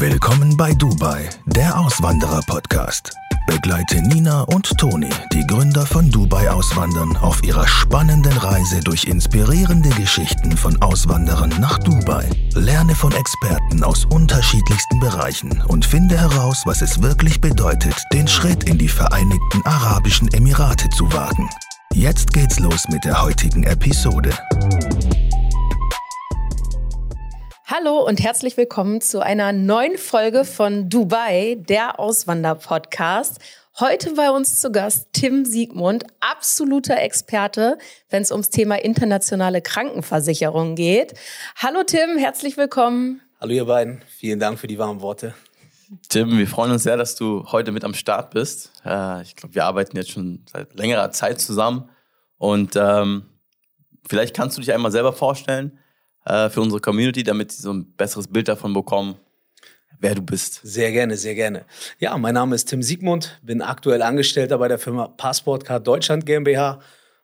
Willkommen bei Dubai, der Auswanderer-Podcast. Begleite Nina und Toni, die Gründer von Dubai Auswandern, auf ihrer spannenden Reise durch inspirierende Geschichten von Auswanderern nach Dubai. Lerne von Experten aus unterschiedlichsten Bereichen und finde heraus, was es wirklich bedeutet, den Schritt in die Vereinigten Arabischen Emirate zu wagen. Jetzt geht's los mit der heutigen Episode. Hallo und herzlich willkommen zu einer neuen Folge von Dubai, der Auswander-Podcast. Heute bei uns zu Gast Tim Siegmund, absoluter Experte, wenn es ums Thema internationale Krankenversicherung geht. Hallo Tim, herzlich willkommen. Hallo ihr beiden, vielen Dank für die warmen Worte. Tim, wir freuen uns sehr, dass du heute mit am Start bist. Äh, ich glaube, wir arbeiten jetzt schon seit längerer Zeit zusammen und ähm, vielleicht kannst du dich einmal selber vorstellen äh, für unsere Community, damit sie so ein besseres Bild davon bekommen, wer du bist. Sehr gerne, sehr gerne. Ja, mein Name ist Tim Siegmund, bin aktuell Angestellter bei der Firma Passportcard Deutschland GmbH,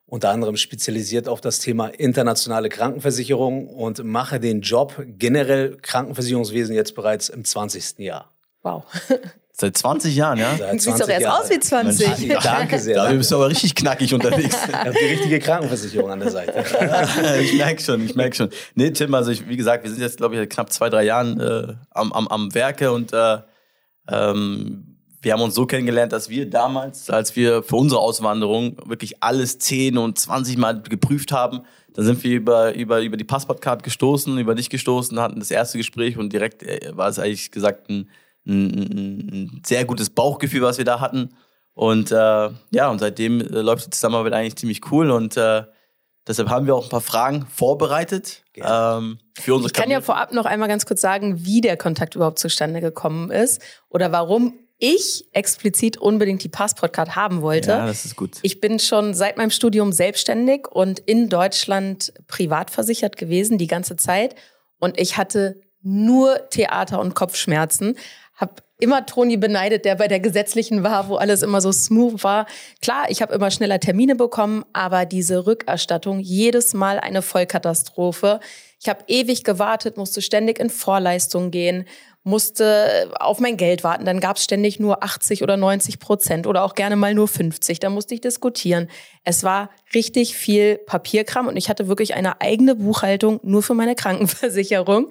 unter anderem spezialisiert auf das Thema internationale Krankenversicherung und mache den Job generell Krankenversicherungswesen jetzt bereits im 20. Jahr. Wow. Seit 20 Jahren, ja? Seit 20 Siehst doch erst Jahre. aus wie 20. Mensch, danke sehr. Da bist du aber richtig knackig unterwegs. Ich habe die richtige Krankenversicherung an der Seite. ich merke schon, ich merke schon. Nee, Tim, also ich, wie gesagt, wir sind jetzt, glaube ich, knapp zwei, drei Jahren äh, am, am, am Werke und äh, ähm, wir haben uns so kennengelernt, dass wir damals, als wir für unsere Auswanderung wirklich alles 10 und 20 Mal geprüft haben, dann sind wir über, über, über die Passportcard gestoßen, über dich gestoßen, hatten das erste Gespräch und direkt äh, war es eigentlich gesagt ein ein, ein sehr gutes Bauchgefühl, was wir da hatten. Und äh, ja, und seitdem äh, läuft die Zusammenarbeit eigentlich ziemlich cool und äh, deshalb haben wir auch ein paar Fragen vorbereitet ähm, für unsere Ich kann ja vorab noch einmal ganz kurz sagen, wie der Kontakt überhaupt zustande gekommen ist oder warum ich explizit unbedingt die Passportcard haben wollte. Ja, das ist gut. Ich bin schon seit meinem Studium selbstständig und in Deutschland privat versichert gewesen, die ganze Zeit. Und ich hatte nur Theater und Kopfschmerzen habe immer Toni beneidet, der bei der gesetzlichen war, wo alles immer so smooth war. Klar, ich habe immer schneller Termine bekommen, aber diese Rückerstattung jedes Mal eine Vollkatastrophe. Ich habe ewig gewartet, musste ständig in Vorleistung gehen, musste auf mein Geld warten. Dann gab es ständig nur 80 oder 90 Prozent oder auch gerne mal nur 50. Da musste ich diskutieren. Es war richtig viel Papierkram und ich hatte wirklich eine eigene Buchhaltung nur für meine Krankenversicherung.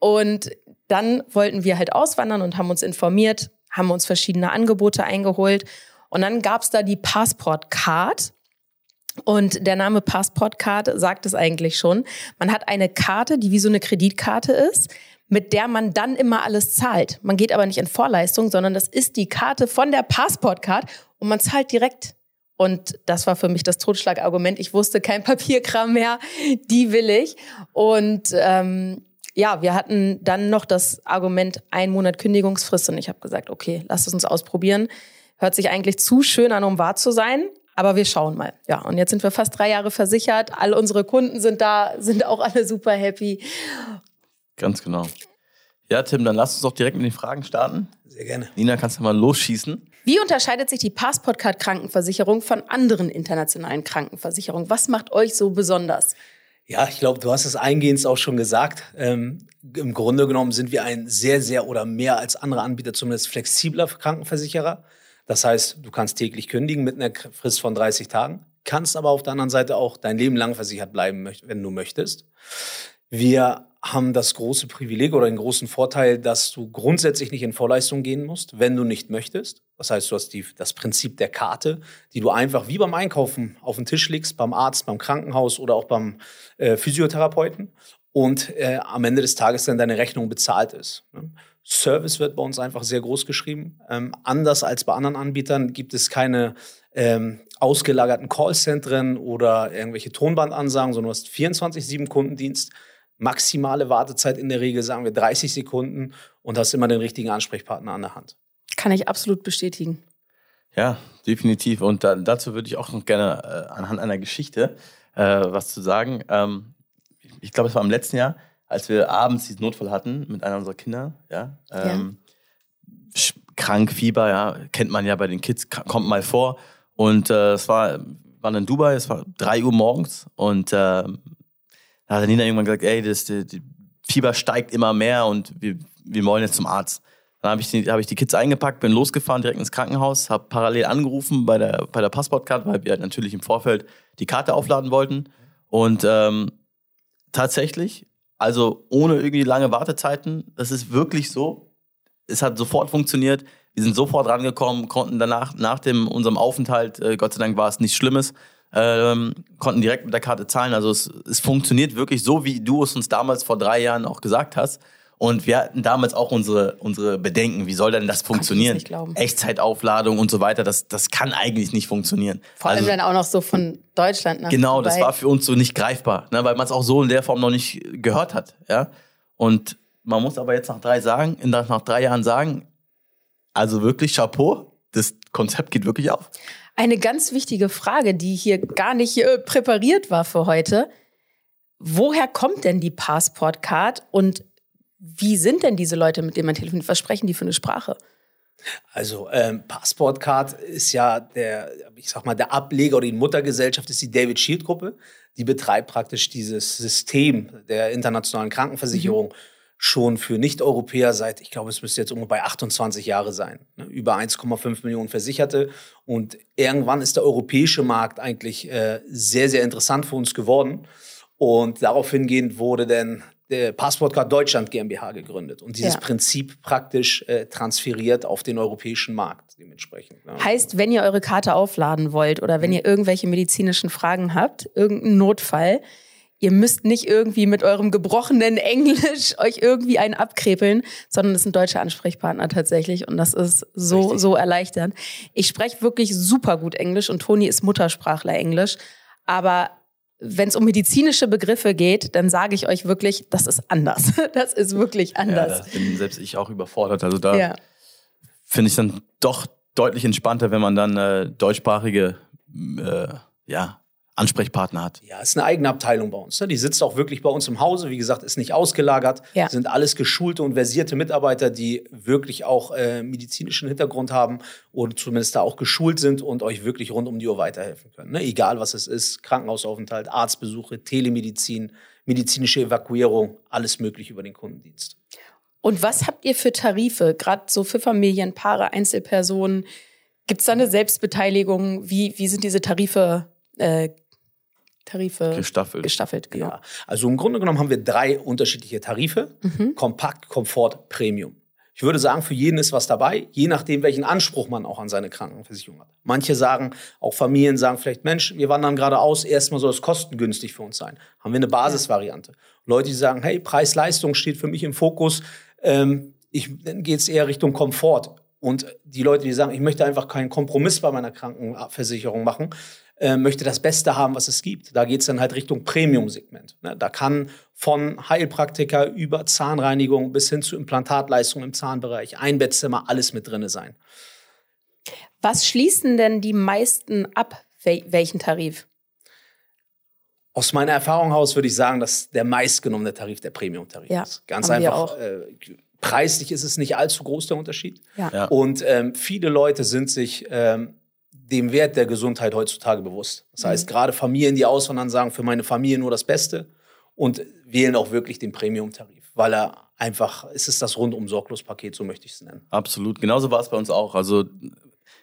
Und dann wollten wir halt auswandern und haben uns informiert, haben uns verschiedene Angebote eingeholt. Und dann gab's da die Passport Card. Und der Name Passport Card sagt es eigentlich schon. Man hat eine Karte, die wie so eine Kreditkarte ist, mit der man dann immer alles zahlt. Man geht aber nicht in Vorleistung, sondern das ist die Karte von der Passport Card und man zahlt direkt. Und das war für mich das Totschlagargument. Ich wusste kein Papierkram mehr, die will ich. Und ähm, ja, wir hatten dann noch das Argument ein Monat Kündigungsfrist und ich habe gesagt, okay, lasst es uns ausprobieren. Hört sich eigentlich zu schön an, um wahr zu sein, aber wir schauen mal. Ja, und jetzt sind wir fast drei Jahre versichert. All unsere Kunden sind da, sind auch alle super happy. Ganz genau. Ja, Tim, dann lass uns doch direkt mit den Fragen starten. Sehr gerne. Nina, kannst du mal losschießen? Wie unterscheidet sich die Passportcard Krankenversicherung von anderen internationalen Krankenversicherungen? Was macht euch so besonders? Ja, ich glaube, du hast es eingehend auch schon gesagt. Ähm, Im Grunde genommen sind wir ein sehr, sehr oder mehr als andere Anbieter zumindest flexibler Krankenversicherer. Das heißt, du kannst täglich kündigen mit einer Frist von 30 Tagen, kannst aber auf der anderen Seite auch dein Leben lang versichert bleiben, wenn du möchtest. Wir haben das große Privileg oder den großen Vorteil, dass du grundsätzlich nicht in Vorleistung gehen musst, wenn du nicht möchtest. Das heißt, du hast die, das Prinzip der Karte, die du einfach wie beim Einkaufen auf den Tisch legst, beim Arzt, beim Krankenhaus oder auch beim äh, Physiotherapeuten und äh, am Ende des Tages dann deine Rechnung bezahlt ist. Ne? Service wird bei uns einfach sehr groß geschrieben. Ähm, anders als bei anderen Anbietern gibt es keine ähm, ausgelagerten Callzentren oder irgendwelche Tonbandansagen, sondern du hast 24-7 Kundendienst maximale Wartezeit in der Regel, sagen wir 30 Sekunden und hast immer den richtigen Ansprechpartner an der Hand. Kann ich absolut bestätigen. Ja, definitiv. Und da, dazu würde ich auch noch gerne äh, anhand einer Geschichte äh, was zu sagen. Ähm, ich, ich glaube, es war im letzten Jahr, als wir abends diesen Notfall hatten mit einer unserer Kinder. Ja, ähm, ja. Krank, Fieber, ja, kennt man ja bei den Kids, kommt mal vor. Und äh, es war, waren in Dubai, es war 3 Uhr morgens und äh, da hat Nina irgendwann gesagt, ey, das, die, die Fieber steigt immer mehr und wir wir wollen jetzt zum Arzt. Dann habe ich, die, hab ich die Kids eingepackt, bin losgefahren, direkt ins Krankenhaus, habe parallel angerufen bei der, bei der Passportkarte, weil wir halt natürlich im Vorfeld die Karte aufladen wollten. Und ähm, tatsächlich, also ohne irgendwie lange Wartezeiten, das ist wirklich so. Es hat sofort funktioniert. Wir sind sofort rangekommen, konnten danach, nach dem, unserem Aufenthalt, äh, Gott sei Dank war es nichts Schlimmes, ähm, konnten direkt mit der Karte zahlen. Also es, es funktioniert wirklich so, wie du es uns damals vor drei Jahren auch gesagt hast. Und wir hatten damals auch unsere, unsere Bedenken, wie soll denn das funktionieren? nicht glauben. Echtzeitaufladung und so weiter, das, das kann eigentlich nicht funktionieren. Vor allem Also- dann auch noch so von Deutschland nach Genau, das Dubai. war für uns so nicht greifbar, ne, weil man es auch so in der Form noch nicht gehört hat. Ja? Und man muss aber jetzt nach drei, sagen, nach drei Jahren sagen, also wirklich Chapeau, das Konzept geht wirklich auf. Eine ganz wichtige Frage, die hier gar nicht äh, präpariert war für heute. Woher kommt denn die Passportcard und wie sind denn diese Leute, mit denen man telefoniert? Was sprechen die für eine Sprache? Also ähm, Passportcard ist ja der, ich sag mal, der Ableger oder die Muttergesellschaft ist die David Shield Gruppe. Die betreibt praktisch dieses System der internationalen Krankenversicherung schon für Nicht-Europäer seit, ich glaube, es müsste jetzt ungefähr bei 28 Jahre sein. Ne? Über 1,5 Millionen Versicherte. Und irgendwann ist der europäische Markt eigentlich äh, sehr, sehr interessant für uns geworden. Und darauf hingehend wurde dann der Passportcard Deutschland GmbH gegründet und dieses Ja. Prinzip praktisch äh, transferiert auf den europäischen Markt dementsprechend. ne? Heißt, wenn ihr eure Karte aufladen wollt oder wenn ihr irgendwelche medizinischen Fragen habt, irgendeinen Notfall, ihr müsst nicht irgendwie mit eurem gebrochenen Englisch euch irgendwie einen abkrepeln, sondern es sind deutsche Ansprechpartner tatsächlich und das ist so, Richtig. so erleichternd. Ich spreche wirklich super gut Englisch und Toni ist Muttersprachler Englisch, aber wenn es um medizinische Begriffe geht, dann sage ich euch wirklich, das ist anders. Das ist wirklich Ja, anders. da bin selbst ich auch überfordert. Also da Ja. finde ich dann doch deutlich entspannter, wenn man dann äh, deutschsprachige äh, ja, Ansprechpartner hat. Ja, ist eine eigene Abteilung bei uns. Ne? Die sitzt auch wirklich bei uns im Hause. Wie gesagt, ist nicht ausgelagert. Ja. Sind alles geschulte und versierte Mitarbeiter, die wirklich auch äh, medizinischen Hintergrund haben oder zumindest da auch geschult sind und euch wirklich rund um die Uhr weiterhelfen können. Ne? Egal was es ist, Krankenhausaufenthalt, Arztbesuche, Telemedizin, medizinische Evakuierung, alles möglich über den Kundendienst. Und was habt ihr für Tarife, gerade so für Familien, Paare, Einzelpersonen? Gibt es da eine Selbstbeteiligung? Wie, wie sind diese Tarife, äh, Tarife Gestaffelt. gestaffelt? Genau. Ja, also im Grunde genommen haben wir drei unterschiedliche Tarife. Kompakt, Komfort, Premium. Ich würde sagen, für jeden ist was dabei, je nachdem, welchen Anspruch man auch an seine Krankenversicherung hat. Manche sagen, auch Familien sagen vielleicht, Mensch, wir wandern gerade aus, erstmal soll es kostengünstig für uns sein. Haben wir eine Basisvariante. Leute, die sagen, hey, Preis-Leistung steht für mich im Fokus, ähm, ich, dann geht es eher Richtung Komfort. Und die Leute, die sagen, ich möchte einfach keinen Kompromiss bei meiner Krankenversicherung machen, äh, möchte das Beste haben, was es gibt. Da geht es dann halt Richtung Premium-Segment. Ne? Da kann von Heilpraktiker über Zahnreinigung bis hin zu Implantatleistungen im Zahnbereich, Einbettzimmer, alles mit drinne sein. Was schließen denn die meisten ab? Wel welchen Tarif? Aus meiner Erfahrung heraus würde ich sagen, dass der meistgenommene Tarif der Premium-Tarif Ja, ist. Ganz einfach. Äh, preislich ist es nicht allzu groß, der Unterschied. Ja. Ja. Und ähm, viele Leute sind sich ähm, dem Wert der Gesundheit heutzutage bewusst. Das heißt, gerade Familien, die auswandern, sagen für meine Familie nur das Beste und wählen auch wirklich den Premium-Tarif, weil er einfach, es ist das rundum sorglos Paket, so möchte ich es nennen. Absolut. Genauso war es bei uns auch. Also,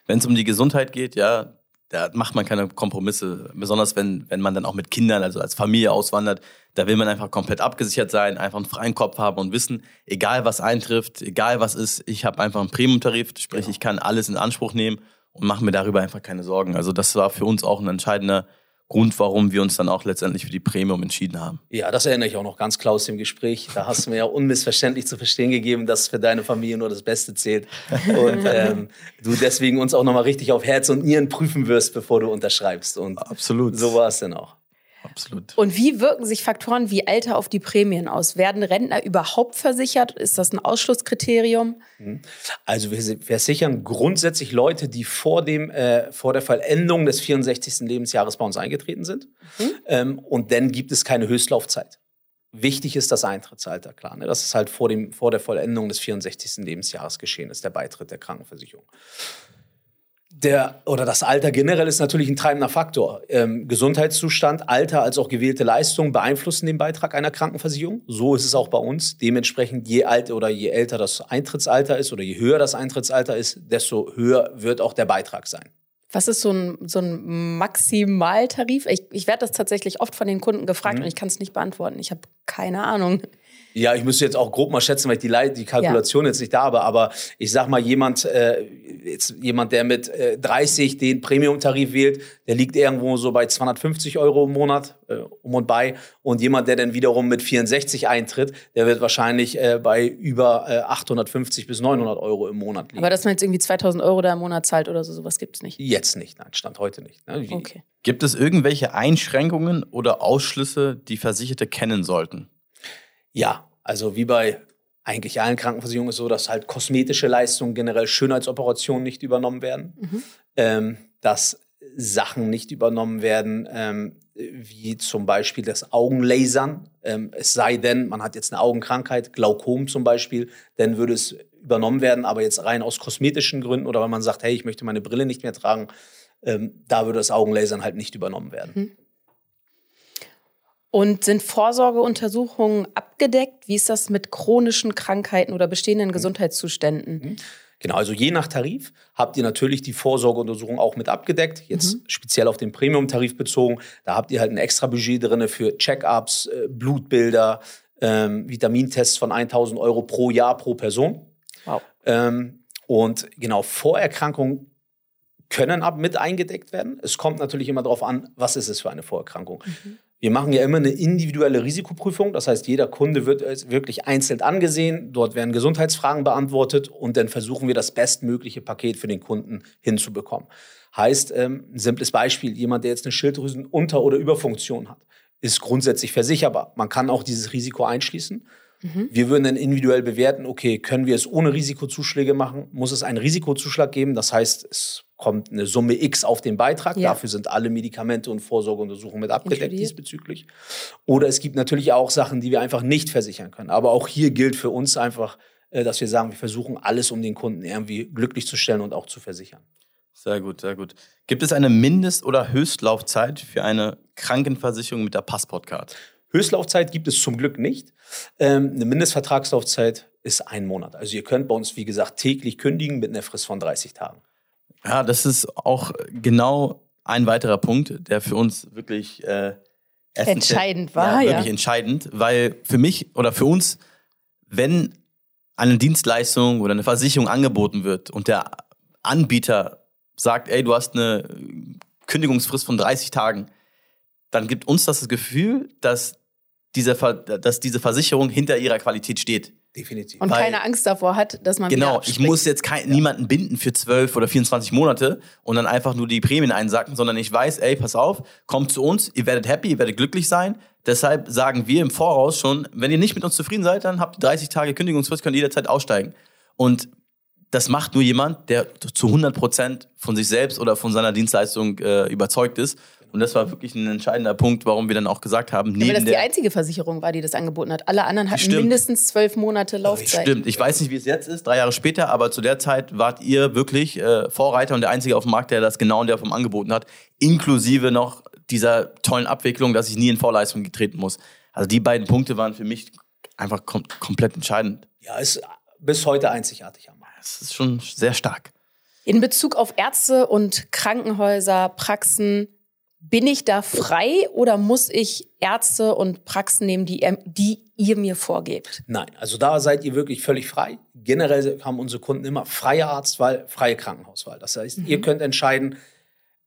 wenn es um die Gesundheit geht, ja, da macht man keine Kompromisse. Besonders wenn, wenn man dann auch mit Kindern, also als Familie auswandert, da will man einfach komplett abgesichert sein, einfach einen freien Kopf haben und wissen, egal was eintrifft, egal was ist, ich habe einfach einen Premium-Tarif, sprich, Genau. ich kann alles in Anspruch nehmen und mache mir darüber einfach keine Sorgen. Also, das war für uns auch ein entscheidender Grund, warum wir uns dann auch letztendlich für die Premium entschieden haben. Ja, das erinnere ich auch noch ganz klar aus dem Gespräch. Da hast du mir ja unmissverständlich zu verstehen gegeben, dass für deine Familie nur das Beste zählt. Und ähm, du deswegen uns auch nochmal richtig auf Herz und Nieren prüfen wirst, bevor du unterschreibst. Und Absolut. so war es dann auch. Absolut. Und wie wirken sich Faktoren wie Alter auf die Prämien aus? Werden Rentner überhaupt versichert? Ist das ein Ausschlusskriterium? Also wir si- versichern grundsätzlich Leute, die vor, dem, äh, vor der Vollendung des 64. Lebensjahres bei uns eingetreten sind. Ähm, und dann gibt es keine Höchstlaufzeit. Wichtig ist das Eintrittsalter, klar. Ne? Das ist halt vor, dem, vor der Vollendung des 64. Lebensjahres geschehen ist, der Beitritt der Krankenversicherung. Der oder das Alter generell ist natürlich ein treibender Faktor. Ähm, Gesundheitszustand, Alter als auch gewählte Leistung beeinflussen den Beitrag einer Krankenversicherung. So ist es auch bei uns. Dementsprechend je alt oder je älter das Eintrittsalter ist oder je höher das Eintrittsalter ist, desto höher wird auch der Beitrag sein. Was ist so ein, so ein Maximaltarif? Ich, ich werde das tatsächlich oft von den Kunden gefragt mhm. und ich kann es nicht beantworten. Ich habe keine Ahnung. Ja, ich müsste jetzt auch grob mal schätzen, weil ich die, die Kalkulation ja. jetzt nicht da habe. Aber ich sag mal, jemand, äh, jetzt jemand, der mit äh, 30 den Premium-Tarif wählt, der liegt irgendwo so bei 250 Euro im Monat äh, um und bei. Und jemand, der dann wiederum mit 64 eintritt, der wird wahrscheinlich äh, bei über äh, 850 bis 900 Euro im Monat liegen. Aber dass man jetzt irgendwie 2000 Euro da im Monat zahlt oder so, sowas gibt's nicht? Jetzt nicht, nein, Stand heute nicht. Ne? Okay. Gibt es irgendwelche Einschränkungen oder Ausschlüsse, die Versicherte kennen sollten? Ja, also wie bei eigentlich allen Krankenversicherungen ist es so, dass halt kosmetische Leistungen, generell Schönheitsoperationen nicht übernommen werden, mhm. ähm, dass Sachen nicht übernommen werden, ähm, wie zum Beispiel das Augenlasern. Ähm, es sei denn, man hat jetzt eine Augenkrankheit, Glaukom zum Beispiel, dann würde es übernommen werden, aber jetzt rein aus kosmetischen Gründen oder wenn man sagt, hey, ich möchte meine Brille nicht mehr tragen, ähm, da würde das Augenlasern halt nicht übernommen werden. Mhm. Und sind Vorsorgeuntersuchungen abgedeckt? Wie ist das mit chronischen Krankheiten oder bestehenden Gesundheitszuständen? Mhm. Genau, also je nach Tarif habt ihr natürlich die Vorsorgeuntersuchung auch mit abgedeckt. Jetzt mhm. speziell auf den Premium-Tarif bezogen. Da habt ihr halt ein extra Budget drin für Check-ups, äh, Blutbilder, ähm, Vitamintests von 1000 Euro pro Jahr pro Person. Wow. Ähm, und genau, Vorerkrankungen können ab mit eingedeckt werden. Es kommt natürlich immer darauf an, was ist es für eine Vorerkrankung. Mhm. Wir machen ja immer eine individuelle Risikoprüfung. Das heißt, jeder Kunde wird wirklich einzeln angesehen. Dort werden Gesundheitsfragen beantwortet und dann versuchen wir das bestmögliche Paket für den Kunden hinzubekommen. Heißt, ähm, ein simples Beispiel, jemand, der jetzt eine Schilddrüsenunter- oder Überfunktion hat, ist grundsätzlich versicherbar. Man kann auch dieses Risiko einschließen. Mhm. Wir würden dann individuell bewerten, okay, können wir es ohne Risikozuschläge machen? Muss es einen Risikozuschlag geben? Das heißt, es kommt eine Summe X auf den Beitrag. Ja. Dafür sind alle Medikamente und Vorsorgeuntersuchungen mit abgedeckt diesbezüglich. Oder es gibt natürlich auch Sachen, die wir einfach nicht versichern können. Aber auch hier gilt für uns einfach, äh, dass wir sagen, wir versuchen alles, um den Kunden irgendwie glücklich zu stellen und auch zu versichern. Sehr gut, sehr gut. Gibt es eine Mindest- oder Höchstlaufzeit für eine Krankenversicherung mit der Passportcard? Höchstlaufzeit gibt es zum Glück nicht. Ähm, eine Mindestvertragslaufzeit ist ein Monat. Also ihr könnt bei uns, wie gesagt, täglich kündigen mit einer Frist von 30 Tagen. Ja, das ist auch genau ein weiterer Punkt, der für uns wirklich äh, entscheidend war. Ja, wirklich ja. entscheidend, weil für mich oder für uns, wenn eine Dienstleistung oder eine Versicherung angeboten wird und der Anbieter sagt, ey, du hast eine Kündigungsfrist von 30 Tagen, dann gibt uns das, das Gefühl, dass diese, dass diese Versicherung hinter ihrer Qualität steht. Definitiv. Und Weil, keine Angst davor hat, dass man Genau, ich muss jetzt kein, ja. niemanden binden für 12 oder 24 Monate und dann einfach nur die Prämien einsacken, sondern ich weiß, ey, pass auf, kommt zu uns, ihr werdet happy, ihr werdet glücklich sein. Deshalb sagen wir im Voraus schon, wenn ihr nicht mit uns zufrieden seid, dann habt ihr 30 Tage Kündigungsfrist, könnt ihr jederzeit aussteigen. Und das macht nur jemand, der zu 100 Prozent von sich selbst oder von seiner Dienstleistung äh, überzeugt ist. Und das war wirklich ein entscheidender Punkt, warum wir dann auch gesagt haben, neben ja, weil das die einzige Versicherung war, die das angeboten hat. Alle anderen hatten Stimmt. mindestens zwölf Monate Laufzeit. Stimmt. Ich weiß nicht, wie es jetzt ist, drei Jahre später, aber zu der Zeit wart ihr wirklich äh, Vorreiter und der einzige auf dem Markt, der das genau in der Form angeboten hat, inklusive noch dieser tollen Abwicklung, dass ich nie in Vorleistung getreten muss. Also die beiden Punkte waren für mich einfach kom komplett entscheidend. Ja, ist bis heute einzigartig am Markt. Das ist schon sehr stark. In Bezug auf Ärzte und Krankenhäuser, Praxen, bin ich da frei oder muss ich Ärzte und Praxen nehmen, die, die ihr mir vorgebt? Nein, also da seid ihr wirklich völlig frei. Generell haben unsere Kunden immer freie Arztwahl, freie Krankenhauswahl. Das heißt, mhm. ihr könnt entscheiden,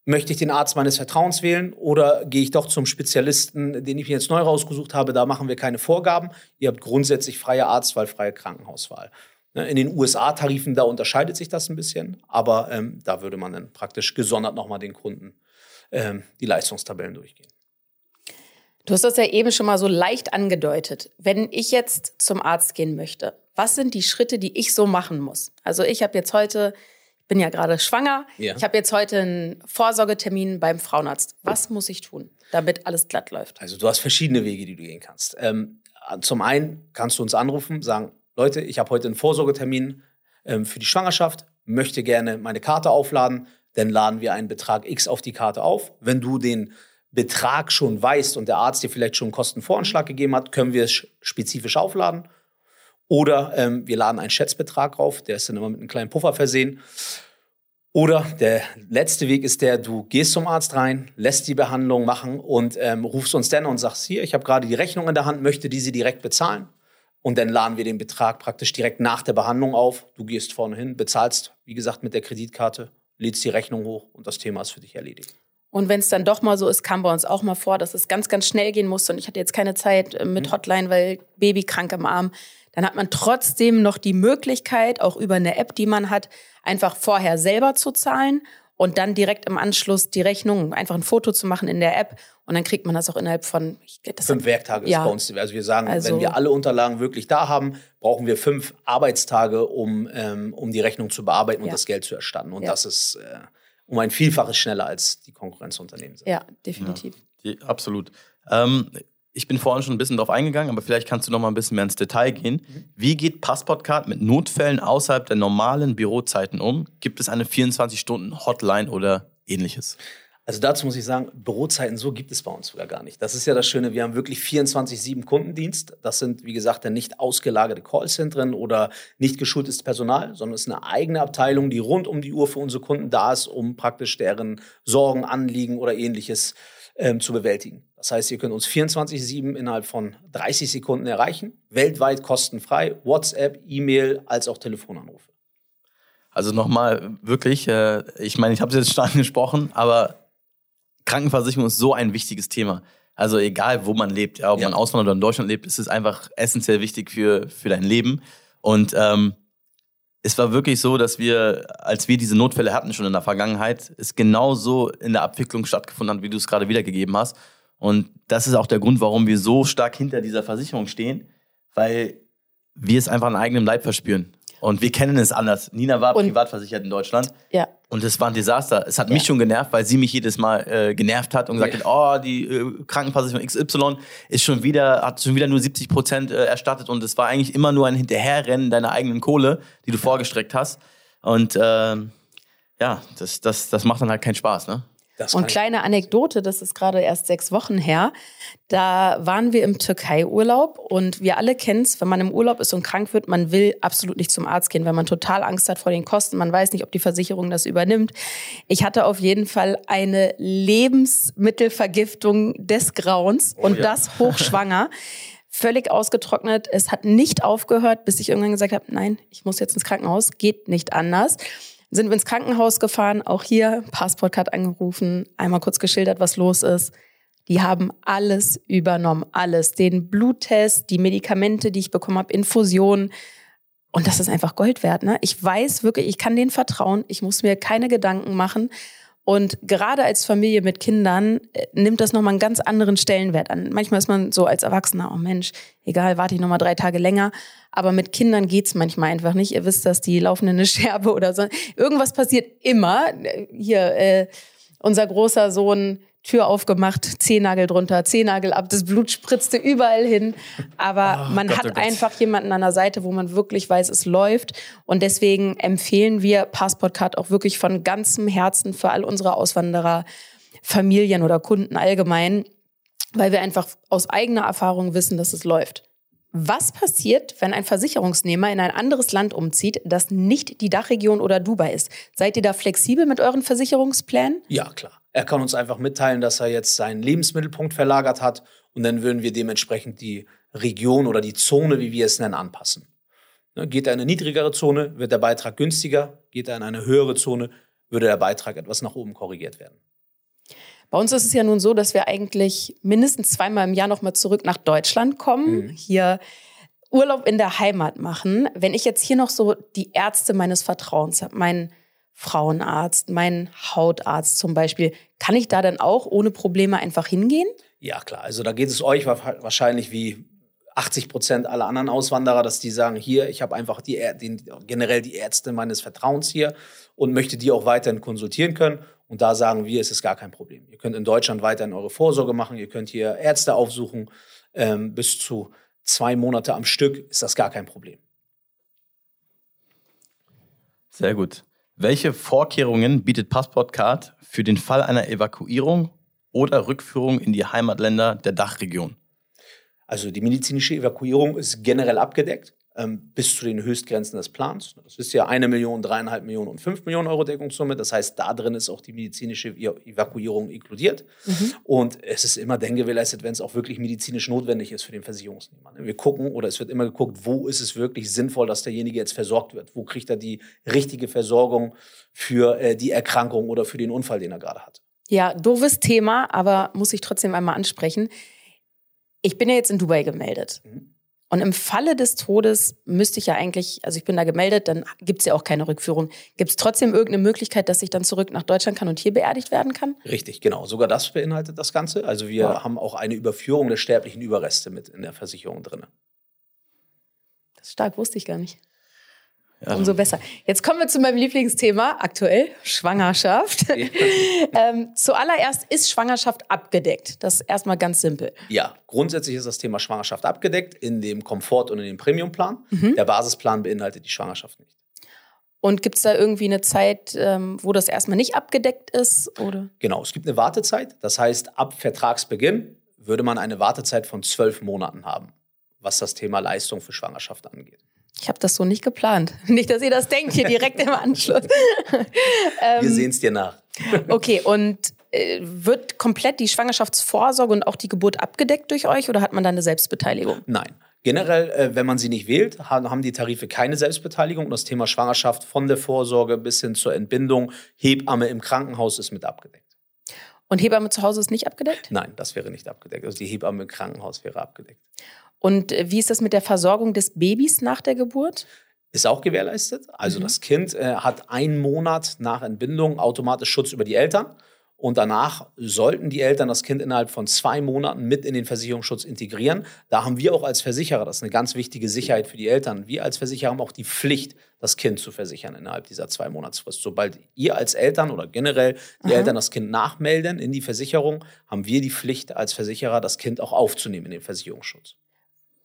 möchte ich den Arzt meines Vertrauens wählen oder gehe ich doch zum Spezialisten, den ich mir jetzt neu rausgesucht habe. Da machen wir keine Vorgaben. Ihr habt grundsätzlich freie Arztwahl, freie Krankenhauswahl. Ne, in den USA-Tarifen, da unterscheidet sich das ein bisschen, aber ähm, da würde man dann praktisch gesondert nochmal den Kunden ähm, die Leistungstabellen durchgehen. Du hast das ja eben schon mal so leicht angedeutet. Wenn ich jetzt zum Arzt gehen möchte, was sind die Schritte, die ich so machen muss? Also ich habe jetzt heute, ich bin ja gerade schwanger, ja. ich habe jetzt heute einen Vorsorgetermin beim Frauenarzt. Was muss ich tun, damit alles glatt läuft? Also du hast verschiedene Wege, die du gehen kannst. Ähm, zum einen kannst du uns anrufen, sagen, Leute, ich habe heute einen Vorsorgetermin ähm, für die Schwangerschaft, möchte gerne meine Karte aufladen, dann laden wir einen Betrag X auf die Karte auf. Wenn du den Betrag schon weißt und der Arzt dir vielleicht schon einen Kostenvoranschlag gegeben hat, können wir es spezifisch aufladen. Oder ähm, wir laden einen Schätzbetrag drauf, der ist dann immer mit einem kleinen Puffer versehen. Oder der letzte Weg ist der, du gehst zum Arzt rein, lässt die Behandlung machen und ähm, rufst uns dann und sagst, hier, ich habe gerade die Rechnung in der Hand, möchte diese direkt bezahlen. Und dann laden wir den Betrag praktisch direkt nach der Behandlung auf. Du gehst vorne hin, bezahlst, wie gesagt, mit der Kreditkarte, lädst die Rechnung hoch und das Thema ist für dich erledigt. Und wenn es dann doch mal so ist, kam bei uns auch mal vor, dass es ganz, ganz schnell gehen musste und ich hatte jetzt keine Zeit äh, mit mhm. Hotline, weil Baby krank im Arm. Dann hat man trotzdem noch die Möglichkeit, auch über eine App, die man hat, einfach vorher selber zu zahlen und dann direkt im Anschluss die Rechnung, einfach ein Foto zu machen in der App und dann kriegt man das auch innerhalb von fünf Werktage ja. ist bei uns. Also wir sagen, also, wenn wir alle Unterlagen wirklich da haben, brauchen wir fünf Arbeitstage, um, ähm, um die Rechnung zu bearbeiten und ja. das Geld zu erstatten. Und ja. das ist äh, um ein Vielfaches schneller als die Konkurrenzunternehmen sind. Ja, definitiv. Ja, die, absolut. Ähm, ich bin vorhin schon ein bisschen darauf eingegangen, aber vielleicht kannst du noch mal ein bisschen mehr ins Detail gehen. Mhm. Wie geht Passportcard mit Notfällen außerhalb der normalen Bürozeiten um? Gibt es eine 24-Stunden-Hotline oder ähnliches? Also dazu muss ich sagen, Bürozeiten so gibt es bei uns sogar gar nicht. Das ist ja das Schöne, wir haben wirklich 24-7 Kundendienst. Das sind, wie gesagt, dann nicht ausgelagerte Callzentren oder nicht geschultes Personal, sondern es ist eine eigene Abteilung, die rund um die Uhr für unsere Kunden da ist, um praktisch deren Sorgen, Anliegen oder ähnliches ähm, zu bewältigen. Das heißt, ihr könnt uns 24-7 innerhalb von 30 Sekunden erreichen, weltweit kostenfrei, WhatsApp, E-Mail als auch Telefonanrufe. Also nochmal wirklich, äh, ich meine, ich habe es jetzt schon angesprochen, aber Krankenversicherung ist so ein wichtiges Thema. Also egal, wo man lebt, ja, ob ja. man auswandert oder in Deutschland lebt, ist es einfach essentiell wichtig für, für dein Leben. Und ähm, es war wirklich so, dass wir, als wir diese Notfälle hatten schon in der Vergangenheit, es genauso in der Abwicklung stattgefunden hat, wie du es gerade wiedergegeben hast. Und das ist auch der Grund, warum wir so stark hinter dieser Versicherung stehen, weil wir es einfach an eigenem Leib verspüren. Und wir kennen es anders. Nina war und, privat versichert in Deutschland. Ja. Und es war ein Desaster. Es hat ja. mich schon genervt, weil sie mich jedes Mal äh, genervt hat und gesagt hat, oh, die äh, Krankenversicherung XY ist schon wieder, hat schon wieder nur 70 Prozent äh, erstattet und es war eigentlich immer nur ein Hinterherrennen deiner eigenen Kohle, die du vorgestreckt hast. Und ähm, ja, das, das, das macht dann halt keinen Spaß, ne? Und kleine Anekdote, das ist gerade erst sechs Wochen her. Da waren wir im Türkei-Urlaub und wir alle kennen es, wenn man im Urlaub ist und krank wird, man will absolut nicht zum Arzt gehen, weil man total Angst hat vor den Kosten. Man weiß nicht, ob die Versicherung das übernimmt. Ich hatte auf jeden Fall eine Lebensmittelvergiftung des Grauens oh, und ja. das hochschwanger. völlig ausgetrocknet. Es hat nicht aufgehört, bis ich irgendwann gesagt habe, nein, ich muss jetzt ins Krankenhaus, geht nicht anders sind wir ins Krankenhaus gefahren, auch hier Passportcard angerufen, einmal kurz geschildert, was los ist. Die haben alles übernommen, alles. Den Bluttest, die Medikamente, die ich bekommen habe, Infusionen. Und das ist einfach Gold wert. Ne? Ich weiß wirklich, ich kann denen vertrauen. Ich muss mir keine Gedanken machen. Und gerade als Familie mit Kindern äh, nimmt das nochmal einen ganz anderen Stellenwert an. Manchmal ist man so als Erwachsener, oh Mensch, egal, warte ich nochmal drei Tage länger. Aber mit Kindern geht's manchmal einfach nicht. Ihr wisst, dass die laufen in eine Scherbe oder so. Irgendwas passiert immer. Hier, äh, unser großer Sohn Tür aufgemacht, Zehennagel drunter, Zehennagel ab, das Blut spritzte überall hin. Aber oh, man Gott, hat oh einfach jemanden an der Seite, wo man wirklich weiß, es läuft. Und deswegen empfehlen wir Passportcard auch wirklich von ganzem Herzen für all unsere Auswanderer, Familien oder Kunden allgemein, weil wir einfach aus eigener Erfahrung wissen, dass es läuft. Was passiert, wenn ein Versicherungsnehmer in ein anderes Land umzieht, das nicht die Dachregion oder Dubai ist? Seid ihr da flexibel mit euren Versicherungsplänen? Ja, klar. Er kann uns einfach mitteilen, dass er jetzt seinen Lebensmittelpunkt verlagert hat und dann würden wir dementsprechend die Region oder die Zone, wie wir es nennen, anpassen. Ne, geht er in eine niedrigere Zone, wird der Beitrag günstiger. Geht er in eine höhere Zone, würde der Beitrag etwas nach oben korrigiert werden. Bei uns ist es ja nun so, dass wir eigentlich mindestens zweimal im Jahr nochmal zurück nach Deutschland kommen, mhm. hier Urlaub in der Heimat machen. Wenn ich jetzt hier noch so die Ärzte meines Vertrauens habe, meinen Frauenarzt, mein Hautarzt zum Beispiel. Kann ich da dann auch ohne Probleme einfach hingehen? Ja, klar. Also da geht es euch wahrscheinlich wie 80 Prozent aller anderen Auswanderer, dass die sagen, hier, ich habe einfach die, den, generell die Ärzte meines Vertrauens hier und möchte die auch weiterhin konsultieren können. Und da sagen wir, es ist gar kein Problem. Ihr könnt in Deutschland weiterhin eure Vorsorge machen, ihr könnt hier Ärzte aufsuchen. Ähm, bis zu zwei Monate am Stück ist das gar kein Problem. Sehr gut. Welche Vorkehrungen bietet Passportcard für den Fall einer Evakuierung oder Rückführung in die Heimatländer der Dachregion? Also die medizinische Evakuierung ist generell abgedeckt bis zu den Höchstgrenzen des Plans. Das ist ja eine Million, dreieinhalb Millionen und fünf Millionen Euro Deckungssumme. Das heißt, da drin ist auch die medizinische Evakuierung inkludiert. Mhm. Und es ist immer dann gewährleistet, wenn es auch wirklich medizinisch notwendig ist für den Versicherungsnehmer. Wir gucken oder es wird immer geguckt, wo ist es wirklich sinnvoll, dass derjenige jetzt versorgt wird? Wo kriegt er die richtige Versorgung für äh, die Erkrankung oder für den Unfall, den er gerade hat? Ja, doofes Thema, aber muss ich trotzdem einmal ansprechen. Ich bin ja jetzt in Dubai gemeldet. Mhm. Und im Falle des Todes müsste ich ja eigentlich, also ich bin da gemeldet, dann gibt es ja auch keine Rückführung. Gibt es trotzdem irgendeine Möglichkeit, dass ich dann zurück nach Deutschland kann und hier beerdigt werden kann? Richtig, genau. Sogar das beinhaltet das Ganze. Also wir ja. haben auch eine Überführung der sterblichen Überreste mit in der Versicherung drin. Das stark, wusste ich gar nicht. Ja. Umso besser. Jetzt kommen wir zu meinem Lieblingsthema aktuell, Schwangerschaft. Ja. ähm, zuallererst ist Schwangerschaft abgedeckt. Das ist erstmal ganz simpel. Ja, grundsätzlich ist das Thema Schwangerschaft abgedeckt in dem Komfort- und in dem Premiumplan. Mhm. Der Basisplan beinhaltet die Schwangerschaft nicht. Und gibt es da irgendwie eine Zeit, ähm, wo das erstmal nicht abgedeckt ist? Oder? Genau, es gibt eine Wartezeit. Das heißt, ab Vertragsbeginn würde man eine Wartezeit von zwölf Monaten haben, was das Thema Leistung für Schwangerschaft angeht. Ich habe das so nicht geplant. Nicht, dass ihr das denkt hier direkt im Anschluss. ähm, Wir sehen es dir nach. okay, und äh, wird komplett die Schwangerschaftsvorsorge und auch die Geburt abgedeckt durch euch oder hat man da eine Selbstbeteiligung? Nein. Generell, äh, wenn man sie nicht wählt, haben die Tarife keine Selbstbeteiligung. Und das Thema Schwangerschaft von der Vorsorge bis hin zur Entbindung, Hebamme im Krankenhaus ist mit abgedeckt. Und Hebamme zu Hause ist nicht abgedeckt? Nein, das wäre nicht abgedeckt. Also die Hebamme im Krankenhaus wäre abgedeckt. Und äh, wie ist das mit der Versorgung des Babys nach der Geburt? Ist auch gewährleistet. Also mhm. das Kind äh, hat einen Monat nach Entbindung automatisch Schutz über die Eltern. Und danach sollten die Eltern das Kind innerhalb von zwei Monaten mit in den Versicherungsschutz integrieren. Da haben wir auch als Versicherer, das ist eine ganz wichtige Sicherheit für die Eltern, wir als Versicherer haben auch die Pflicht, das Kind zu versichern innerhalb dieser zwei Monatsfrist. Sobald ihr als Eltern oder generell die Aha. Eltern das Kind nachmelden in die Versicherung, haben wir die Pflicht als Versicherer, das Kind auch aufzunehmen in den Versicherungsschutz.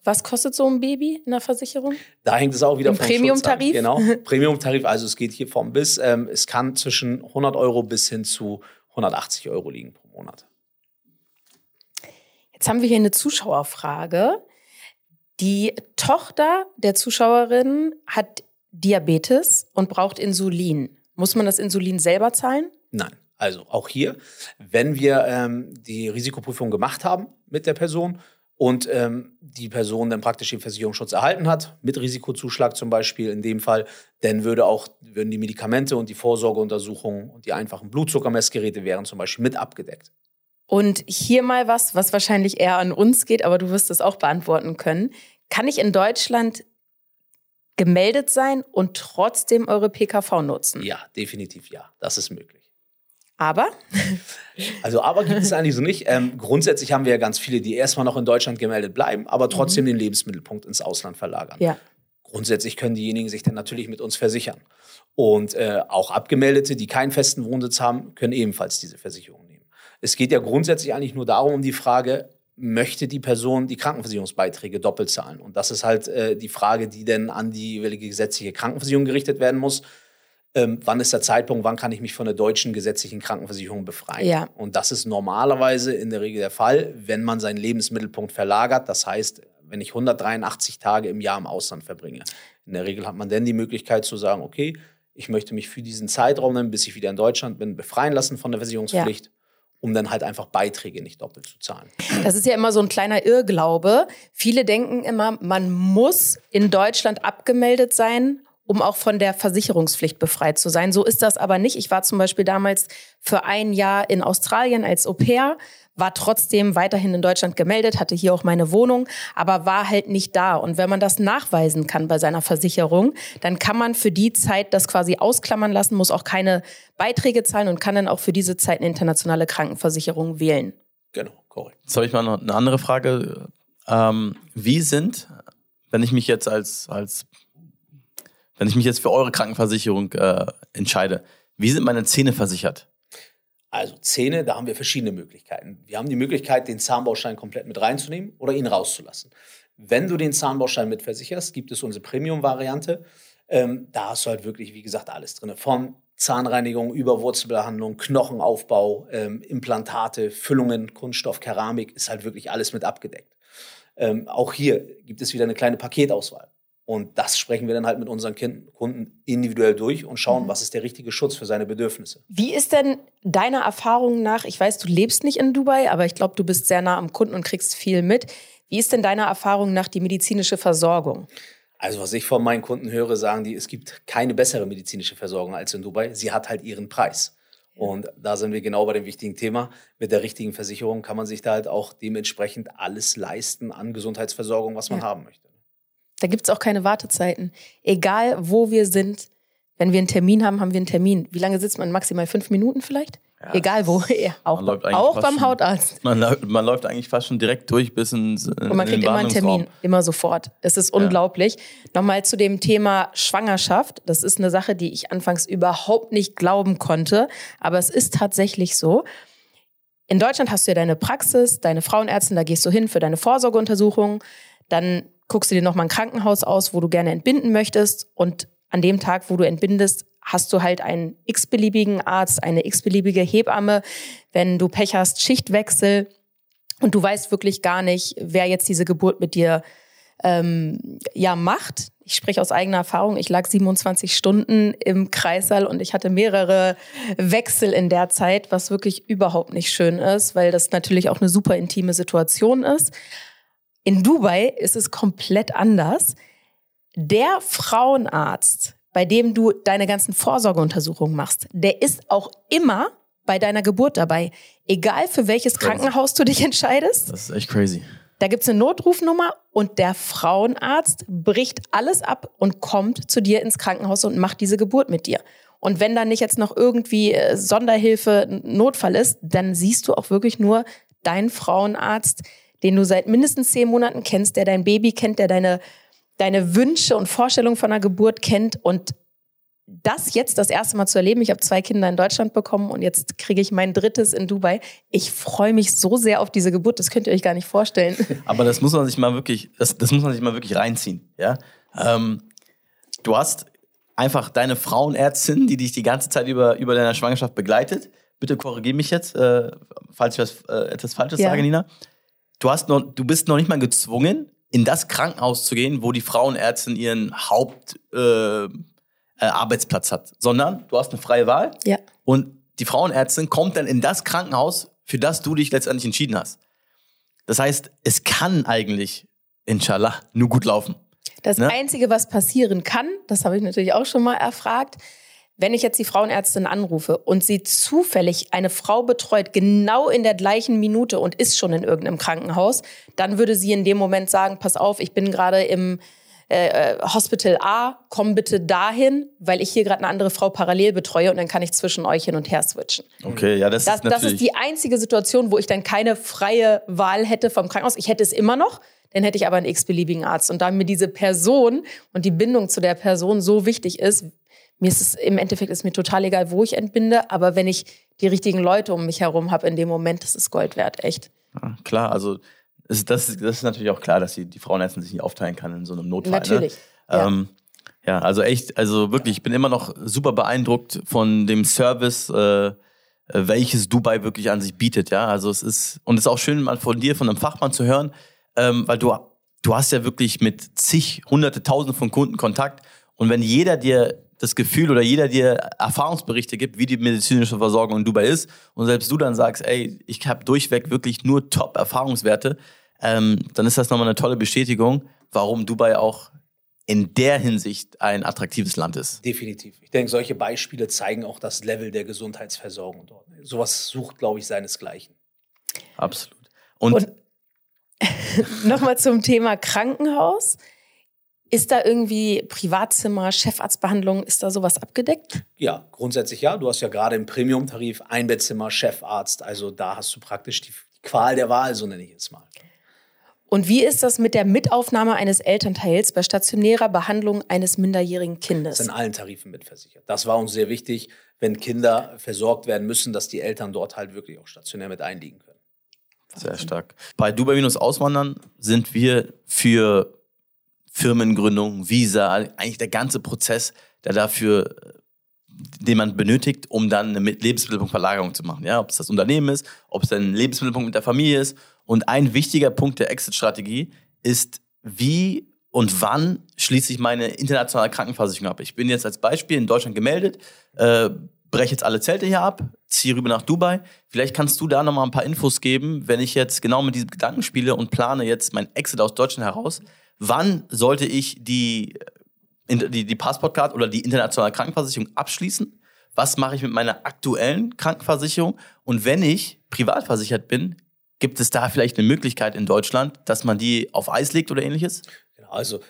Was kostet so ein Baby in der Versicherung? Da hängt es auch wieder Im vom Premium-Tarif? Genau, Premium-Tarif. Also es geht hier vom bis. Ähm, es kann zwischen 100 Euro bis hin zu 180 Euro liegen pro Monat. Jetzt haben wir hier eine Zuschauerfrage. Die Tochter der Zuschauerin hat Diabetes und braucht Insulin. Muss man das Insulin selber zahlen? Nein. Also auch hier, wenn wir ähm, die Risikoprüfung gemacht haben mit der Person, und ähm, die Person dann praktisch den Versicherungsschutz erhalten hat, mit Risikozuschlag zum Beispiel in dem Fall, dann würde auch, würden die Medikamente und die Vorsorgeuntersuchungen und die einfachen Blutzuckermessgeräte wären zum Beispiel mit abgedeckt. Und hier mal was, was wahrscheinlich eher an uns geht, aber du wirst es auch beantworten können. Kann ich in Deutschland gemeldet sein und trotzdem eure PKV nutzen? Ja, definitiv ja. Das ist möglich. Aber? Also aber gibt es eigentlich so nicht. Ähm, grundsätzlich haben wir ja ganz viele, die erstmal noch in Deutschland gemeldet bleiben, aber trotzdem mhm. den Lebensmittelpunkt ins Ausland verlagern. Ja. Grundsätzlich können diejenigen sich dann natürlich mit uns versichern. Und äh, auch Abgemeldete, die keinen festen Wohnsitz haben, können ebenfalls diese Versicherung nehmen. Es geht ja grundsätzlich eigentlich nur darum, um die Frage, möchte die Person die Krankenversicherungsbeiträge doppelt zahlen? Und das ist halt äh, die Frage, die dann an die jeweilige gesetzliche Krankenversicherung gerichtet werden muss ähm, wann ist der Zeitpunkt, wann kann ich mich von der deutschen gesetzlichen Krankenversicherung befreien. Ja. Und das ist normalerweise in der Regel der Fall, wenn man seinen Lebensmittelpunkt verlagert. Das heißt, wenn ich 183 Tage im Jahr im Ausland verbringe. In der Regel hat man dann die Möglichkeit zu sagen, okay, ich möchte mich für diesen Zeitraum, bis ich wieder in Deutschland bin, befreien lassen von der Versicherungspflicht. Ja um dann halt einfach Beiträge nicht doppelt zu zahlen. Das ist ja immer so ein kleiner Irrglaube. Viele denken immer, man muss in Deutschland abgemeldet sein, um auch von der Versicherungspflicht befreit zu sein. So ist das aber nicht. Ich war zum Beispiel damals für ein Jahr in Australien als Au pair, war trotzdem weiterhin in Deutschland gemeldet, hatte hier auch meine Wohnung, aber war halt nicht da. Und wenn man das nachweisen kann bei seiner Versicherung, dann kann man für die Zeit das quasi ausklammern lassen, muss auch keine Beiträge zahlen und kann dann auch für diese Zeit eine internationale Krankenversicherung wählen. Genau, korrekt. Jetzt habe ich mal noch eine andere Frage. Ähm, wie sind, wenn ich mich jetzt als, als wenn ich mich jetzt für eure Krankenversicherung äh, entscheide, wie sind meine Zähne versichert? Also Zähne, da haben wir verschiedene Möglichkeiten. Wir haben die Möglichkeit, den Zahnbaustein komplett mit reinzunehmen oder ihn rauszulassen. Wenn du den Zahnbaustein mit versicherst, gibt es unsere Premium-Variante. Ähm, da hast du halt wirklich, wie gesagt, alles drin. Von Zahnreinigung über Wurzelbehandlung, Knochenaufbau, ähm, Implantate, Füllungen, Kunststoff, Keramik, ist halt wirklich alles mit abgedeckt. Ähm, auch hier gibt es wieder eine kleine Paketauswahl. Und das sprechen wir dann halt mit unseren Kunden individuell durch und schauen, mhm. was ist der richtige Schutz für seine Bedürfnisse. Wie ist denn deiner Erfahrung nach, ich weiß, du lebst nicht in Dubai, aber ich glaube, du bist sehr nah am Kunden und kriegst viel mit. Wie ist denn deiner Erfahrung nach die medizinische Versorgung? Also was ich von meinen Kunden höre, sagen die, es gibt keine bessere medizinische Versorgung als in Dubai. Sie hat halt ihren Preis. Und da sind wir genau bei dem wichtigen Thema. Mit der richtigen Versicherung kann man sich da halt auch dementsprechend alles leisten an Gesundheitsversorgung, was man ja. haben möchte. Da gibt es auch keine Wartezeiten. Egal, wo wir sind, wenn wir einen Termin haben, haben wir einen Termin. Wie lange sitzt man? Maximal fünf Minuten vielleicht? Ja, Egal wo. Ja, auch auch beim schon, Hautarzt. Man, man, läuft eigentlich fast schon direkt durch bis ins. In, Und man kriegt immer einen Termin, immer sofort. Es ist unglaublich. Ja. Nochmal zu dem Thema Schwangerschaft. Das ist eine Sache, die ich anfangs überhaupt nicht glauben konnte. Aber es ist tatsächlich so. In Deutschland hast du ja deine Praxis, deine Frauenärztin, da gehst du hin für deine Vorsorgeuntersuchung. Dann guckst du dir nochmal ein Krankenhaus aus, wo du gerne entbinden möchtest. Und an dem Tag, wo du entbindest, hast du halt einen x-beliebigen Arzt, eine x-beliebige Hebamme. Wenn du Pech hast, Schichtwechsel. Und du weißt wirklich gar nicht, wer jetzt diese Geburt mit dir ähm, ja macht. Ich spreche aus eigener Erfahrung. Ich lag 27 Stunden im Kreissaal und ich hatte mehrere Wechsel in der Zeit, was wirklich überhaupt nicht schön ist, weil das natürlich auch eine super intime Situation ist. In Dubai ist es komplett anders. Der Frauenarzt, bei dem du deine ganzen Vorsorgeuntersuchungen machst, der ist auch immer bei deiner Geburt dabei. Egal für welches. Krankenhaus du dich entscheidest. Das ist echt crazy. Da gibt's eine Notrufnummer und der Frauenarzt bricht alles ab und kommt zu dir ins Krankenhaus und macht diese Geburt mit dir. Und wenn dann nicht jetzt noch irgendwie äh, Sonderhilfe, Notfall ist, dann siehst du auch wirklich nur deinen Frauenarzt, den du seit mindestens zehn Monaten kennst, der dein Baby kennt, der deine, deine Wünsche und Vorstellungen von einer Geburt kennt und das jetzt das erste Mal zu erleben. Ich habe zwei Kinder in Deutschland bekommen und jetzt kriege ich mein drittes in Dubai. Ich freue mich so sehr auf diese Geburt, das könnt ihr euch gar nicht vorstellen. Aber das muss man sich mal wirklich, das, das muss man sich mal wirklich reinziehen. Ja? Ähm, du hast einfach deine Frauenärztin, die dich die ganze Zeit über, über deiner Schwangerschaft begleitet. Bitte korrigiere mich jetzt, äh, falls ich was, äh, etwas Falsches ja. sage, Nina du, hast noch, du bist noch nicht mal gezwungen, in das Krankenhaus zu gehen, wo die Frauenärztin ihren Hauptarbeitsplatz äh, äh, hat, sondern du hast eine freie Wahl ja. und die Frauenärztin kommt dann in das Krankenhaus, für das du dich letztendlich entschieden hast. Das heißt, es kann eigentlich, inshallah, nur gut laufen. Das ne? Einzige, was passieren kann, das habe ich natürlich auch schon mal erfragt, wenn ich jetzt die Frauenärztin anrufe und sie zufällig eine Frau betreut, genau in der gleichen Minute und ist schon in irgendeinem Krankenhaus, dann würde sie in dem Moment sagen, pass auf, ich bin gerade im äh, äh Hospital A, komm bitte dahin, weil ich hier gerade eine andere Frau parallel betreue und dann kann ich zwischen euch hin und her switchen. Okay, ja, das, das ist natürlich... Das ist die einzige Situation, wo ich dann keine freie Wahl hätte vom Krankenhaus. Ich hätte es immer noch, dann hätte ich aber einen x-beliebigen Arzt. Und da mir diese Person und die Bindung zu der Person so wichtig ist, mir ist es im Endeffekt ist mir total egal, wo ich entbinde, aber wenn ich die richtigen Leute um mich herum habe in dem Moment, das ist Gold wert, echt. Ja, klar, also ist, das, ist, das ist natürlich auch klar, dass die, die Frauenärztin sich nicht aufteilen kann in so einem Notfall. Ne? Natürlich. Ne? Ja. Ähm, ja, also echt, also wirklich, ich bin immer noch super beeindruckt von dem Service, äh, welches Dubai wirklich an sich bietet, ja. Also es ist, und es ist auch schön, mal von dir, von einem Fachmann zu hören, ähm, weil du, du hast ja wirklich mit zig, hunderte, tausende von Kunden Kontakt. Und wenn jeder dir das Gefühl oder jeder dir Erfahrungsberichte gibt, wie die medizinische Versorgung in Dubai ist und selbst du dann sagst, ey, ich habe durchweg wirklich nur Top-Erfahrungswerte, ähm, dann ist das nochmal eine tolle Bestätigung, warum Dubai auch in der Hinsicht ein attraktives Land ist. Definitiv. Ich denke, solche Beispiele zeigen auch das Level der Gesundheitsversorgung dort. Sowas sucht, glaube ich, seinesgleichen. Absolut. Und, und nochmal zum Thema Krankenhaus. Ist da irgendwie Privatzimmer, Chefarztbehandlung, ist da sowas abgedeckt? Ja, grundsätzlich ja. Du hast ja gerade im Premium-Tarif Einbettzimmer, Chefarzt. Also da hast du praktisch die Qual der Wahl, so nenne ich es mal. Und wie ist das mit der Mitaufnahme eines Elternteils bei stationärer Behandlung eines minderjährigen Kindes? Das ist in allen Tarifen mitversichert. Das war uns sehr wichtig, wenn Kinder versorgt werden müssen, dass die Eltern dort halt wirklich auch stationär mit einliegen können. Sehr stark. Bei Dubai Minus Auswandern sind wir für Firmengründung, Visa, eigentlich der ganze Prozess, der dafür den man benötigt, um dann eine Lebensmittelpunktverlagerung zu machen. Ja, ob es das Unternehmen ist, ob es ein Lebensmittelpunkt mit der Familie ist. Und ein wichtiger Punkt der Exit-Strategie ist, wie und wann schließe ich meine internationale Krankenversicherung ab. Ich bin jetzt als Beispiel in Deutschland gemeldet, äh, breche jetzt alle Zelte hier ab, ziehe rüber nach Dubai. Vielleicht kannst du da nochmal ein paar Infos geben, wenn ich jetzt genau mit diesem Gedanken spiele und plane jetzt mein Exit aus Deutschland heraus. Wann sollte ich die, die, die Passportcard oder die internationale Krankenversicherung abschließen? Was mache ich mit meiner aktuellen Krankenversicherung? Und wenn ich privat versichert bin, gibt es da vielleicht eine Möglichkeit in Deutschland, dass man die auf Eis legt oder ähnliches? Genau, also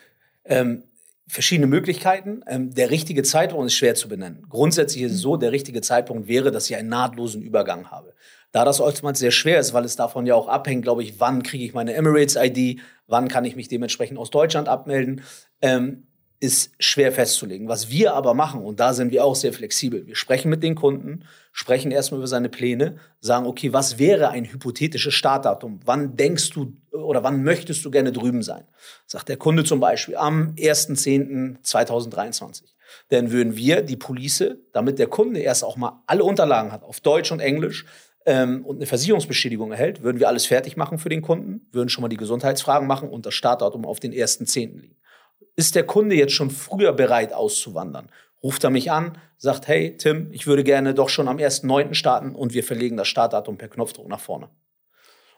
ähm, verschiedene Möglichkeiten. Ähm, der richtige Zeitpunkt ist schwer zu benennen. Grundsätzlich ist es so, der richtige Zeitpunkt wäre, dass ich einen nahtlosen Übergang habe. Da das oftmals sehr schwer ist, weil es davon ja auch abhängt, glaube ich, wann kriege ich meine Emirates-ID, wann kann ich mich dementsprechend aus Deutschland abmelden, ähm, ist schwer festzulegen. Was wir aber machen, und da sind wir auch sehr flexibel, wir sprechen mit den Kunden, sprechen erstmal über seine Pläne, sagen, okay, was wäre ein hypothetisches Startdatum? Wann denkst du oder wann möchtest du gerne drüben sein? Sagt der Kunde zum Beispiel am 1.10.2023. Dann würden wir die Police, damit der Kunde erst auch mal alle Unterlagen hat, auf Deutsch und Englisch, ähm, und eine Versicherungsbestätigung erhält, würden wir alles fertig machen für den Kunden, würden schon mal die Gesundheitsfragen machen und das Startdatum auf den 1.10. liegen. Ist der Kunde jetzt schon früher bereit auszuwandern? Ruft er mich an, sagt, hey Tim, ich würde gerne doch schon am 1.9. starten und wir verlegen das Startdatum per Knopfdruck nach vorne.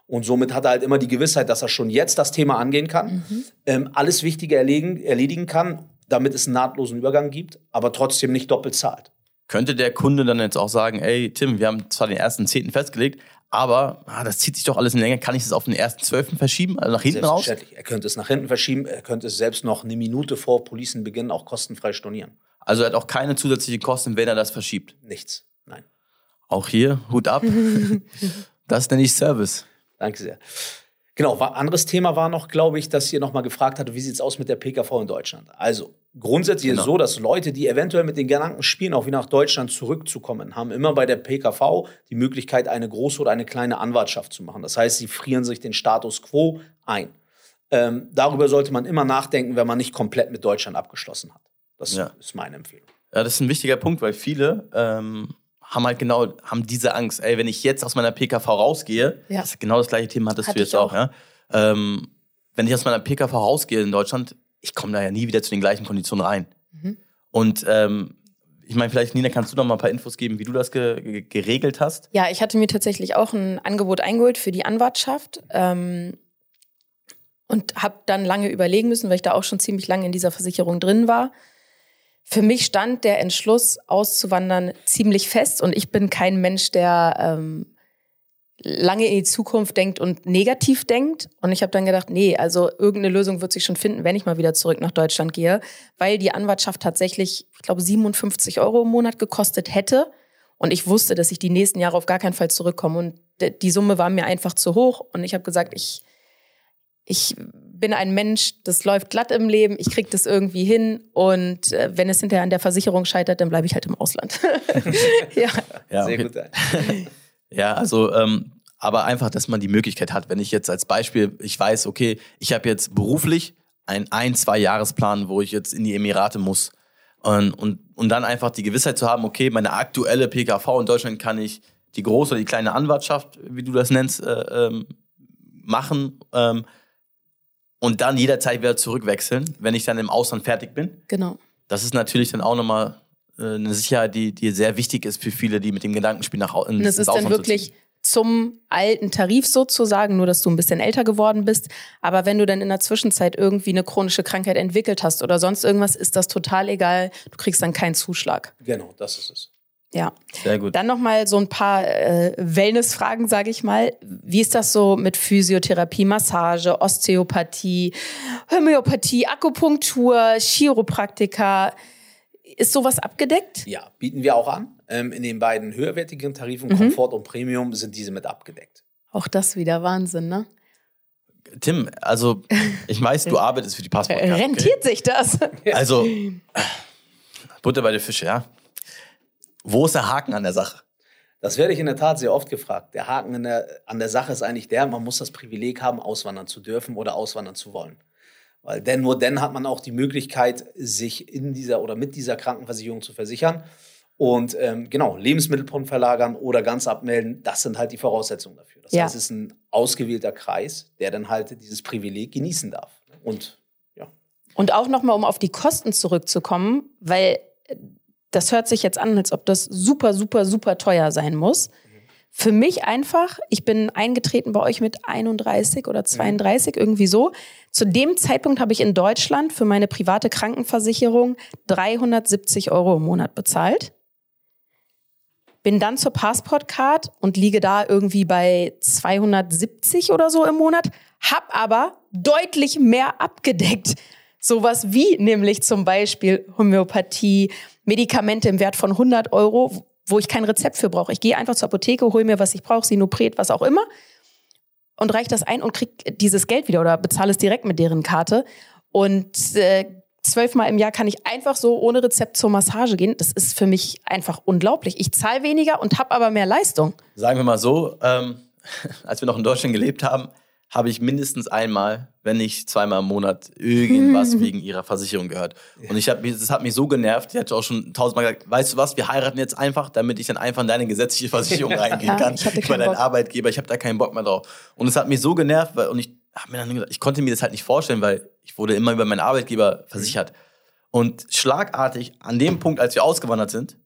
Und somit hat er halt immer die Gewissheit, dass er schon jetzt das Thema angehen kann, mhm. ähm, alles Wichtige erledigen, erledigen kann, damit es einen nahtlosen Übergang gibt, aber trotzdem nicht doppelt zahlt. Könnte der Kunde dann jetzt auch sagen, ey Tim, wir haben zwar den ersten Zehnten festgelegt, aber ah, das zieht sich doch alles in Länge. Kann ich das auf den ersten Zwölften verschieben, also nach hinten raus? Er könnte es nach hinten verschieben. Er könnte es selbst noch eine Minute vor Policenbeginn auch kostenfrei stornieren. Also er hat auch keine zusätzlichen Kosten, wenn er das verschiebt? Nichts, nein. Auch hier, Hut ab. das nenne ich Service. Danke sehr. Genau, anderes Thema war noch, glaube ich, dass ihr nochmal gefragt hatte, wie sieht es aus mit der PKV in Deutschland? Also, grundsätzlich genau. ist es so, dass Leute, die eventuell mit den Gedanken spielen, auch wieder nach Deutschland zurückzukommen, haben immer bei der PKV die Möglichkeit, eine große oder eine kleine Anwartschaft zu machen. Das heißt, sie frieren sich den Status quo ein. Ähm, darüber sollte man immer nachdenken, wenn man nicht komplett mit Deutschland abgeschlossen hat. Das ja. ist meine Empfehlung. Ja, das ist ein wichtiger Punkt, weil viele ähm, haben halt genau, haben diese Angst, ey, wenn ich jetzt aus meiner PKV rausgehe, ja. das ist genau das gleiche Thema hattest Hatte du jetzt auch, auch ja. Ähm, wenn ich aus meiner PKV rausgehe in Deutschland, ich komme da ja nie wieder zu den gleichen Konditionen rein. Mhm. Und ähm, ich meine, vielleicht, Nina, kannst du noch mal ein paar Infos geben, wie du das ge geregelt hast? Ja, ich hatte mir tatsächlich auch ein Angebot eingeholt für die Anwartschaft ähm, und habe dann lange überlegen müssen, weil ich da auch schon ziemlich lange in dieser Versicherung drin war. Für mich stand der Entschluss, auszuwandern, ziemlich fest und ich bin kein Mensch, der ähm, lange in die Zukunft denkt und negativ denkt. Und ich habe dann gedacht, nee, also irgendeine Lösung wird sich schon finden, wenn ich mal wieder zurück nach Deutschland gehe, weil die Anwartschaft tatsächlich, ich glaube, 57 Euro im Monat gekostet hätte. Und ich wusste, dass ich die nächsten Jahre auf gar keinen Fall zurückkomme. Und die Summe war mir einfach zu hoch. Und ich habe gesagt, ich, ich bin ein Mensch, das läuft glatt im Leben, ich kriege das irgendwie hin. Und äh, wenn es hinterher an der Versicherung scheitert, dann bleibe ich halt im Ausland. ja. ja. Sehr gut. Ja, also, ähm, aber einfach, dass man die Möglichkeit hat, wenn ich jetzt als Beispiel, ich weiß, okay, ich habe jetzt beruflich einen ein, zwei Jahresplan, wo ich jetzt in die Emirate muss. Und, und, und dann einfach die Gewissheit zu haben, okay, meine aktuelle PKV in Deutschland kann ich die große oder die kleine Anwartschaft, wie du das nennst, äh, ähm, machen ähm, und dann jederzeit wieder zurückwechseln, wenn ich dann im Ausland fertig bin. Genau. Das ist natürlich dann auch nochmal äh, eine Sicherheit, die, die sehr wichtig ist für viele, die mit dem Gedankenspiel nach ins, Das ist dann wirklich zum alten Tarif sozusagen, nur dass du ein bisschen älter geworden bist. Aber wenn du dann in der Zwischenzeit irgendwie eine chronische Krankheit entwickelt hast oder sonst irgendwas, ist das total egal. Du kriegst dann keinen Zuschlag. Genau, das ist es. Ja. Sehr gut. Dann nochmal so ein paar äh, Wellness-Fragen, sage ich mal. Wie ist das so mit Physiotherapie, Massage, Osteopathie, Homöopathie, Akupunktur, Chiropraktika? Ist sowas abgedeckt? Ja, bieten wir auch an. Ähm, in den beiden höherwertigen Tarifen, mhm. Komfort und Premium, sind diese mit abgedeckt. Auch das wieder Wahnsinn, ne? Tim, also ich weiß, du arbeitest für die Passportkarte. Rentiert okay? sich das? Also, Butter bei den Fische, ja. Wo ist der Haken an der Sache? Das werde ich in der Tat sehr oft gefragt. Der Haken der, an der Sache ist eigentlich der, man muss das Privileg haben, auswandern zu dürfen oder auswandern zu wollen. Weil denn nur dann hat man auch die Möglichkeit, sich in dieser oder mit dieser Krankenversicherung zu versichern. Und ähm, genau, Lebensmittelpunkt verlagern oder ganz abmelden, das sind halt die Voraussetzungen dafür. Das Ja. heißt, es ist ein ausgewählter Kreis, der dann halt dieses Privileg genießen darf. Und ja, Und auch nochmal, um auf die Kosten zurückzukommen, weil das hört sich jetzt an, als ob das super, super, super teuer sein muss. Für mich einfach, ich bin eingetreten bei euch mit 31 oder 32, irgendwie so. Zu dem Zeitpunkt habe ich in Deutschland für meine private Krankenversicherung 370 Euro im Monat bezahlt. Bin dann zur Passportcard und liege da irgendwie bei 270 oder so im Monat, hab aber deutlich mehr abgedeckt. Sowas wie nämlich zum Beispiel Homöopathie, Medikamente im Wert von 100 Euro, wo ich kein Rezept für brauche. Ich gehe einfach zur Apotheke, hole mir, was ich brauche, Sinopret, was auch immer und reiche das ein und krieg dieses Geld wieder oder bezahle es direkt mit deren Karte. Und äh, zwölfmal im Jahr kann ich einfach so ohne Rezept zur Massage gehen. Das ist für mich einfach unglaublich. Ich zahle weniger und habe aber mehr Leistung. Sagen wir mal so, ähm, als wir noch in Deutschland gelebt haben, habe ich mindestens einmal, wenn nicht zweimal im Monat, irgendwas wegen ihrer Versicherung gehört. Und ich hab, mich- das hat mich so genervt, die hat auch schon tausendmal gesagt, weißt du was, wir heiraten jetzt einfach, damit ich dann einfach in deine gesetzliche Versicherung reingehen Ja, kann. ich hatte Ich war dein. Arbeitgeber, ich habe da keinen Bock mehr drauf. Und es hat mich so genervt, weil, und ich habe mir dann gesagt, ich konnte mir das halt nicht vorstellen, weil ich wurde immer über meinen Arbeitgeber versichert. Und schlagartig, an dem Punkt, als wir ausgewandert sind,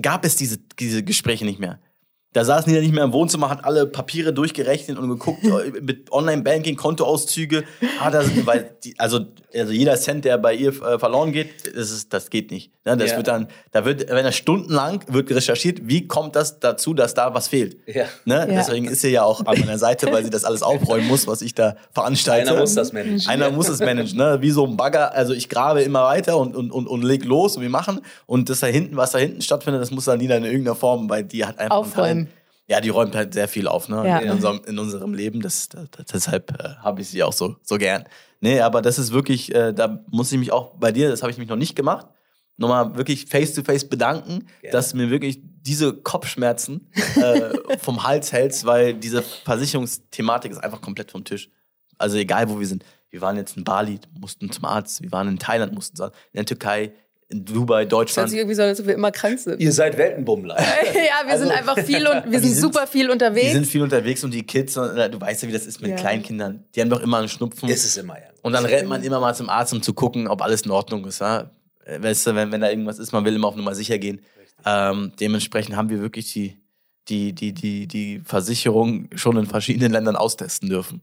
gab es diese, diese Gespräche nicht mehr. Da saßen die ja nicht mehr im Wohnzimmer, hat alle Papiere durchgerechnet und geguckt äh, mit Online-Banking, Kontoauszüge. Ah, das, weil die, also, also jeder Cent, der bei ihr äh, verloren geht, das, ist, das geht nicht. Ne, das Ja. wird dann, da wird, wenn er stundenlang wird recherchiert, wie kommt das dazu, dass da was fehlt. Ja. Ne? Ja. Deswegen ist sie ja auch an meiner Seite, weil sie das alles aufräumen muss, was ich da veranstalte. einer muss das managen. Einer muss es managen, ne? Wie so ein Bagger. Also ich grabe immer weiter und, und, und, und leg los und wir machen. Und das da hinten, was da hinten stattfindet, das muss dann Nina in irgendeiner Form, weil die hat einfach. Aufräumen. Ja, die räumt halt sehr viel auf, ne? Ja. In, unserem, in unserem Leben. Das, das, deshalb äh, habe ich sie auch so, so gern. Nee, aber das ist wirklich, äh, da muss ich mich auch bei dir, das habe ich mich noch nicht gemacht, nochmal wirklich face to face bedanken, Gerne. dass du mir wirklich diese Kopfschmerzen äh, vom Hals hältst, weil diese Versicherungsthematik ist einfach komplett vom Tisch. Also egal, wo wir sind. Wir waren jetzt in Bali, mussten zum Arzt. Wir waren in Thailand, mussten in der Türkei, in Dubai, Das hört Deutschland. sich irgendwie so, an, als ob wir immer krank sind. Ihr seid Weltenbummler. ja, wir sind einfach viel und wir sind, sind- super viel unterwegs. sind viel unterwegs und die Kids, du weißt ja, wie das ist mit Ja. Kleinkindern. Die haben doch immer einen Schnupfen. ist es immer, ja. Und dann rennt man immer mal zum Arzt, um zu gucken, ob alles in Ordnung ist. Ja? Weißt du, wenn, wenn da irgendwas ist, man will immer auf Nummer sicher gehen. Ähm, dementsprechend haben wir wirklich die, die, die, die, die Versicherung schon in verschiedenen Ländern austesten dürfen.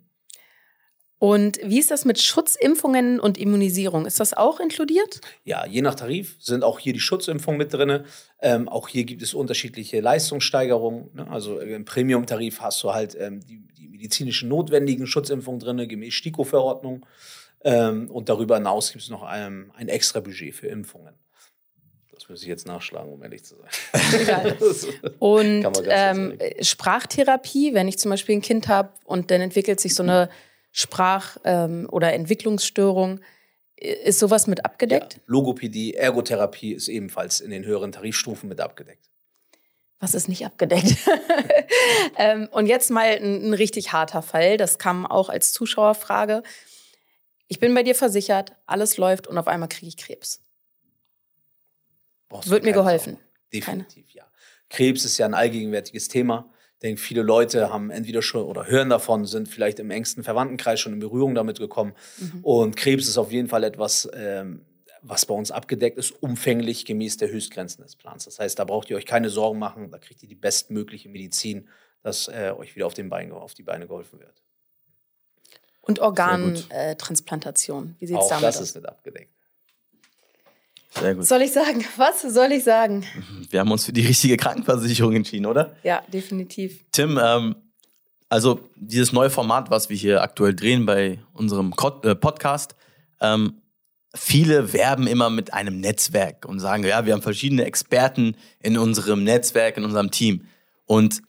Und wie ist das mit Schutzimpfungen und Immunisierung? Ist das auch inkludiert? Ja, je nach Tarif sind auch hier die Schutzimpfungen mit drin. Ähm, auch hier gibt es unterschiedliche Leistungssteigerungen. Ne? Also äh, im Premium-Tarif hast du halt ähm, die, die medizinischen notwendigen Schutzimpfungen drin, gemäß STIKO-Verordnung. Ähm, und darüber hinaus gibt es noch ähm, ein extra Budget für Impfungen. Das muss ich jetzt nachschlagen, um ehrlich zu sein. Und ähm, äh, Sprachtherapie, wenn ich zum Beispiel ein Kind habe und dann entwickelt sich so eine Sprach- ähm, oder Entwicklungsstörung, ist sowas mit abgedeckt? Logopädie, Ergotherapie ist ebenfalls in den höheren Tarifstufen mit abgedeckt. Was ist nicht abgedeckt? ähm, und jetzt mal ein, ein richtig harter Fall. Das kam auch als Zuschauerfrage. Ich bin bei dir versichert, alles läuft und auf einmal kriege ich Krebs. Brauchst Wird mir keine geholfen? Sorgen. Definitiv, ja. Krebs ist ja ein allgegenwärtiges Thema. Ich denke, viele Leute haben entweder schon oder hören davon, sind vielleicht im engsten Verwandtenkreis schon in Berührung damit gekommen. Und Krebs ist auf jeden Fall etwas, ähm, was bei uns abgedeckt ist, umfänglich gemäß der Höchstgrenzen des Plans. Das heißt, da braucht ihr euch keine Sorgen machen, da kriegt ihr die bestmögliche Medizin, dass äh, euch wieder auf, den Bein, auf die Beine geholfen wird. Und. Organtransplantation. Wie sieht es Auch damit das aus? ist nicht abgedeckt. Sehr gut. Soll ich sagen? Was soll ich sagen? Wir haben uns für die richtige Krankenversicherung entschieden, oder? Ja, definitiv. Tim, ähm, also dieses neue Format, was wir hier aktuell drehen bei unserem äh, Podcast, ähm, viele werben immer mit einem Netzwerk und sagen, ja, wir haben verschiedene Experten in unserem Netzwerk, in unserem Team. Und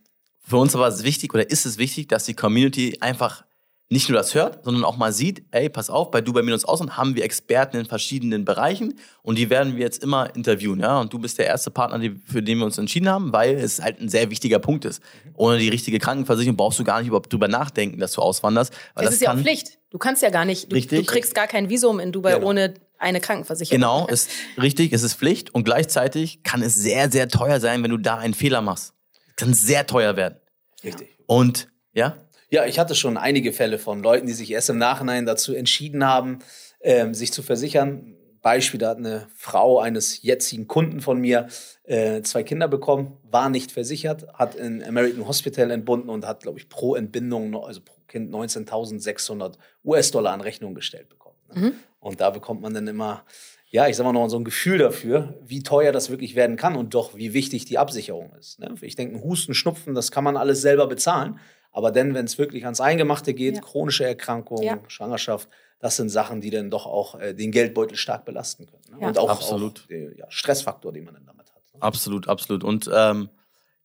für uns war es wichtig oder ist es wichtig, dass die Community einfach nicht nur das hört, sondern auch mal sieht, ey, pass auf, bei Du bei Minus Ausland haben wir Experten in verschiedenen Bereichen und die werden wir jetzt immer interviewen, ja. Und du bist der erste Partner, für den wir uns entschieden haben, weil es halt ein sehr wichtiger Punkt ist. Ohne die richtige Krankenversicherung brauchst du gar nicht überhaupt drüber nachdenken, dass du auswanderst. Weil Das, das ist ja auch Pflicht. Du kannst ja gar nicht, du, Richtig. du kriegst gar kein Visum in Dubai, Genau. ohne eine Krankenversicherung. Genau, ist richtig, es ist Pflicht und gleichzeitig kann es sehr, sehr teuer sein, wenn du da einen Fehler machst. Kann sehr teuer werden. Richtig. Und ja, Ja, ich hatte schon einige Fälle von Leuten, die sich erst im Nachhinein dazu entschieden haben, ähm, sich zu versichern. Beispiel, da hat eine Frau eines jetzigen Kunden von mir äh, zwei Kinder bekommen, war nicht versichert, hat in American Hospital entbunden und hat, glaube ich, pro Entbindung, also pro Kind 19.600 US-Dollar an Rechnung gestellt bekommen. Ne? Und da bekommt man dann immer, ja, ich sag mal noch so ein Gefühl dafür, wie teuer das wirklich werden kann und doch, wie wichtig die Absicherung ist. Ne? Ich denke, Husten, Schnupfen, das kann man alles selber bezahlen. Aber dann, wenn es wirklich ans Eingemachte geht, Ja. chronische Erkrankungen, Ja. Schwangerschaft, das sind Sachen, die dann doch auch äh, den Geldbeutel stark belasten können. Ne? Ja. Und auch, Absolut. auch der ja, Stressfaktor, den man dann damit hat. Ne? absolut, absolut. Und ähm,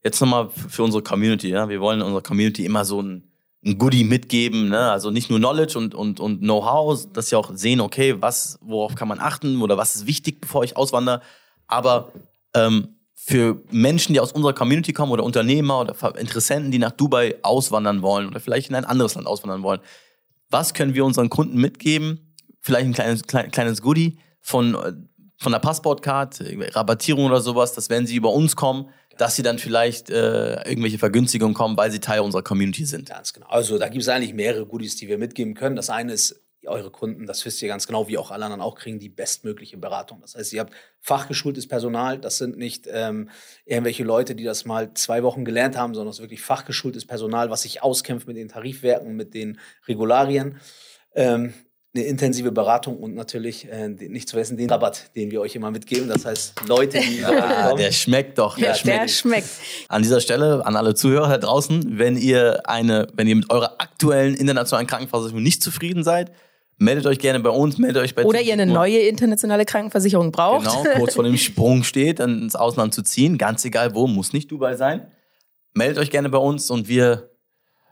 jetzt nochmal für unsere Community. Ja? Wir wollen unserer Community immer so ein, ein Goodie mitgeben. Ne? Also nicht nur Knowledge und, und, und Know-how, dass sie auch sehen, okay, was, worauf kann man achten oder was ist wichtig, bevor ich auswandere. Aber ähm, für Menschen, die aus unserer Community kommen oder Unternehmer oder Interessenten, die nach Dubai auswandern wollen oder vielleicht in ein anderes Land auswandern wollen, was können wir unseren Kunden mitgeben? Vielleicht ein kleines, klein, kleines Goodie von, äh, von der Passportcard, Rabattierung oder sowas, dass wenn sie über uns kommen, dass sie dann vielleicht äh, irgendwelche Vergünstigungen kommen, weil sie Teil unserer Community sind. Ganz genau. Also da gibt es eigentlich mehrere Goodies, die wir mitgeben können. Das eine ist, eure Kunden, das wisst ihr ganz genau, wie auch alle anderen auch, kriegen die bestmögliche Beratung. Das heißt, ihr habt fachgeschultes Personal. Das sind nicht ähm, irgendwelche Leute, die das mal zwei Wochen gelernt haben, sondern es ist wirklich fachgeschultes Personal, was sich auskämpft mit den Tarifwerken, mit den Regularien. Ähm, eine intensive Beratung und natürlich äh, nicht zu vergessen den Rabatt, den wir euch immer mitgeben. Das heißt, Leute, die Ah, der schmeckt doch, der Der schmeckt. schmeckt. An dieser Stelle an alle Zuhörer da draußen, wenn ihr eine, wenn ihr mit eurer aktuellen internationalen Krankenversicherung nicht zufrieden seid, meldet euch gerne bei uns, meldet euch bei Oder ihr eine neue internationale Krankenversicherung braucht. Genau, kurz vor dem Sprung steht, dann ins Ausland zu ziehen, ganz egal wo, muss nicht Dubai sein. Meldet euch gerne bei uns und wir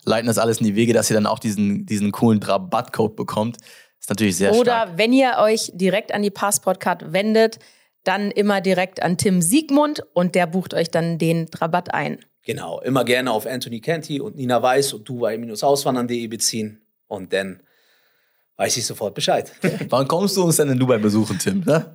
leiten das alles in die Wege, dass ihr dann auch diesen, diesen coolen Rabattcode bekommt. Ist natürlich sehr Oder stark. wenn ihr euch direkt an die Passportcard wendet, dann immer direkt an Tim Siegmund und der bucht euch dann den Rabatt ein. Genau, immer gerne auf Anthony Canty und Nina Weiß und dubai-auswandern.de beziehen und dann weiß ich sofort Bescheid. Wann kommst du uns denn in Dubai besuchen, Tim? Ne?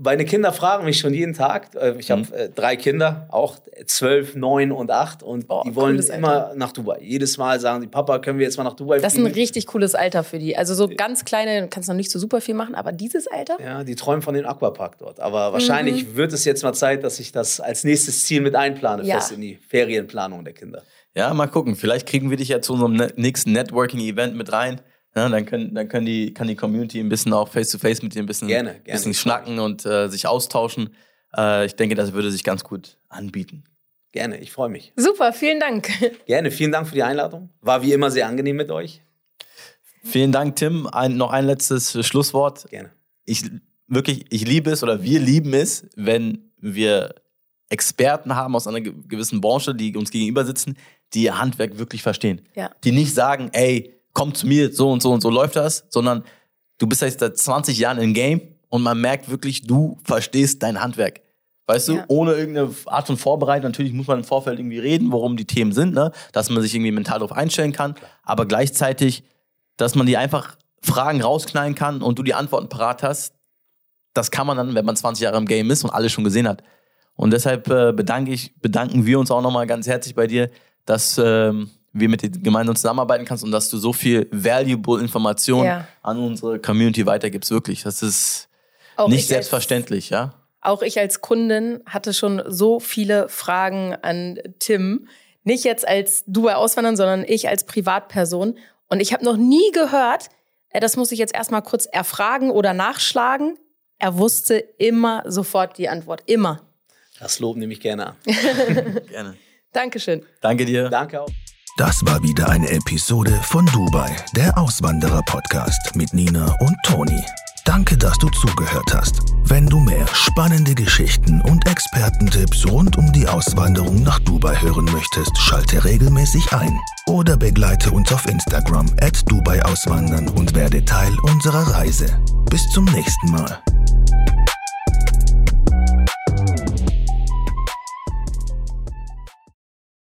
Meine Kinder fragen mich schon jeden Tag. äh, Ich habe Mhm. äh, drei Kinder, auch zwölf, neun und acht und Oh, die wollen cooles immer nach Dubai. Jedes Mal sagen sie, Papa, können wir jetzt mal nach Dubai Das ist ein richtig cooles Alter für die. Also so ganz kleine, kannst noch nicht so super viel machen, aber dieses Alter? Ja, die träumen von dem Aquapark dort. Mhm. Aber wahrscheinlich wird es jetzt mal Zeit, dass ich das als nächstes Ziel mit einplane, Ja. fest in die Ferienplanung der Kinder. Ja, mal gucken. Vielleicht kriegen wir dich ja zu unserem nächsten Networking-Event mit rein. Ja, dann können, dann können die, kann die Community ein bisschen auch face-to-face mit dir ein bisschen, Gerne, gerne. bisschen schnacken und äh, sich austauschen. Äh, ich denke, das würde sich ganz gut anbieten. Gerne, ich freue mich. Super, vielen Dank. Gerne, vielen Dank für die Einladung. War wie immer sehr angenehm mit euch. Vielen Dank, Tim. Ein, noch ein letztes Schlusswort. Gerne. Ich wirklich, ich liebe es oder wir lieben es, wenn wir Experten haben aus einer ge- gewissen Branche, die uns gegenüber sitzen, die ihr Handwerk wirklich verstehen. Ja. Die nicht sagen, ey, komm zu mir, so und so und so läuft das, sondern du bist jetzt seit 20 Jahren im Game und man merkt wirklich, du verstehst dein Handwerk. Weißt du, Ja. ohne irgendeine Art von Vorbereitung, natürlich muss man im Vorfeld irgendwie reden, worum die Themen sind, ne? dass man sich irgendwie mental darauf einstellen kann, aber gleichzeitig, dass man die einfach Fragen rausknallen kann und du die Antworten parat hast, das kann man dann, wenn man 20 Jahre im Game ist und alles schon gesehen hat. Und deshalb äh, bedanke ich, bedanken wir uns auch nochmal ganz herzlich bei dir, dass ähm, wir mit dir gemeinsam zusammenarbeiten kannst und dass du so viel valuable Informationen Ja. an unsere Community weitergibst. Wirklich, das ist Auch nicht ich als- selbstverständlich, ja. Auch ich als Kundin hatte schon so viele Fragen an Tim. Nicht jetzt als du bei Auswandern, sondern ich als Privatperson. Und ich habe noch nie gehört, äh, das muss ich jetzt erstmal kurz erfragen oder nachschlagen. Er wusste immer sofort die Antwort. Immer. Das Lob nehme ich gerne an. Gerne. Dankeschön. Danke dir. Danke auch. Das war wieder eine Episode von Dubai, der Auswanderer-Podcast mit Nina und Toni. Danke, dass du zugehört hast. Wenn du mehr spannende Geschichten und Expertentipps rund um die Auswanderung nach Dubai hören möchtest, schalte regelmäßig ein oder begleite uns auf Instagram at Dubai Auswandern und werde Teil unserer Reise. Bis zum nächsten Mal.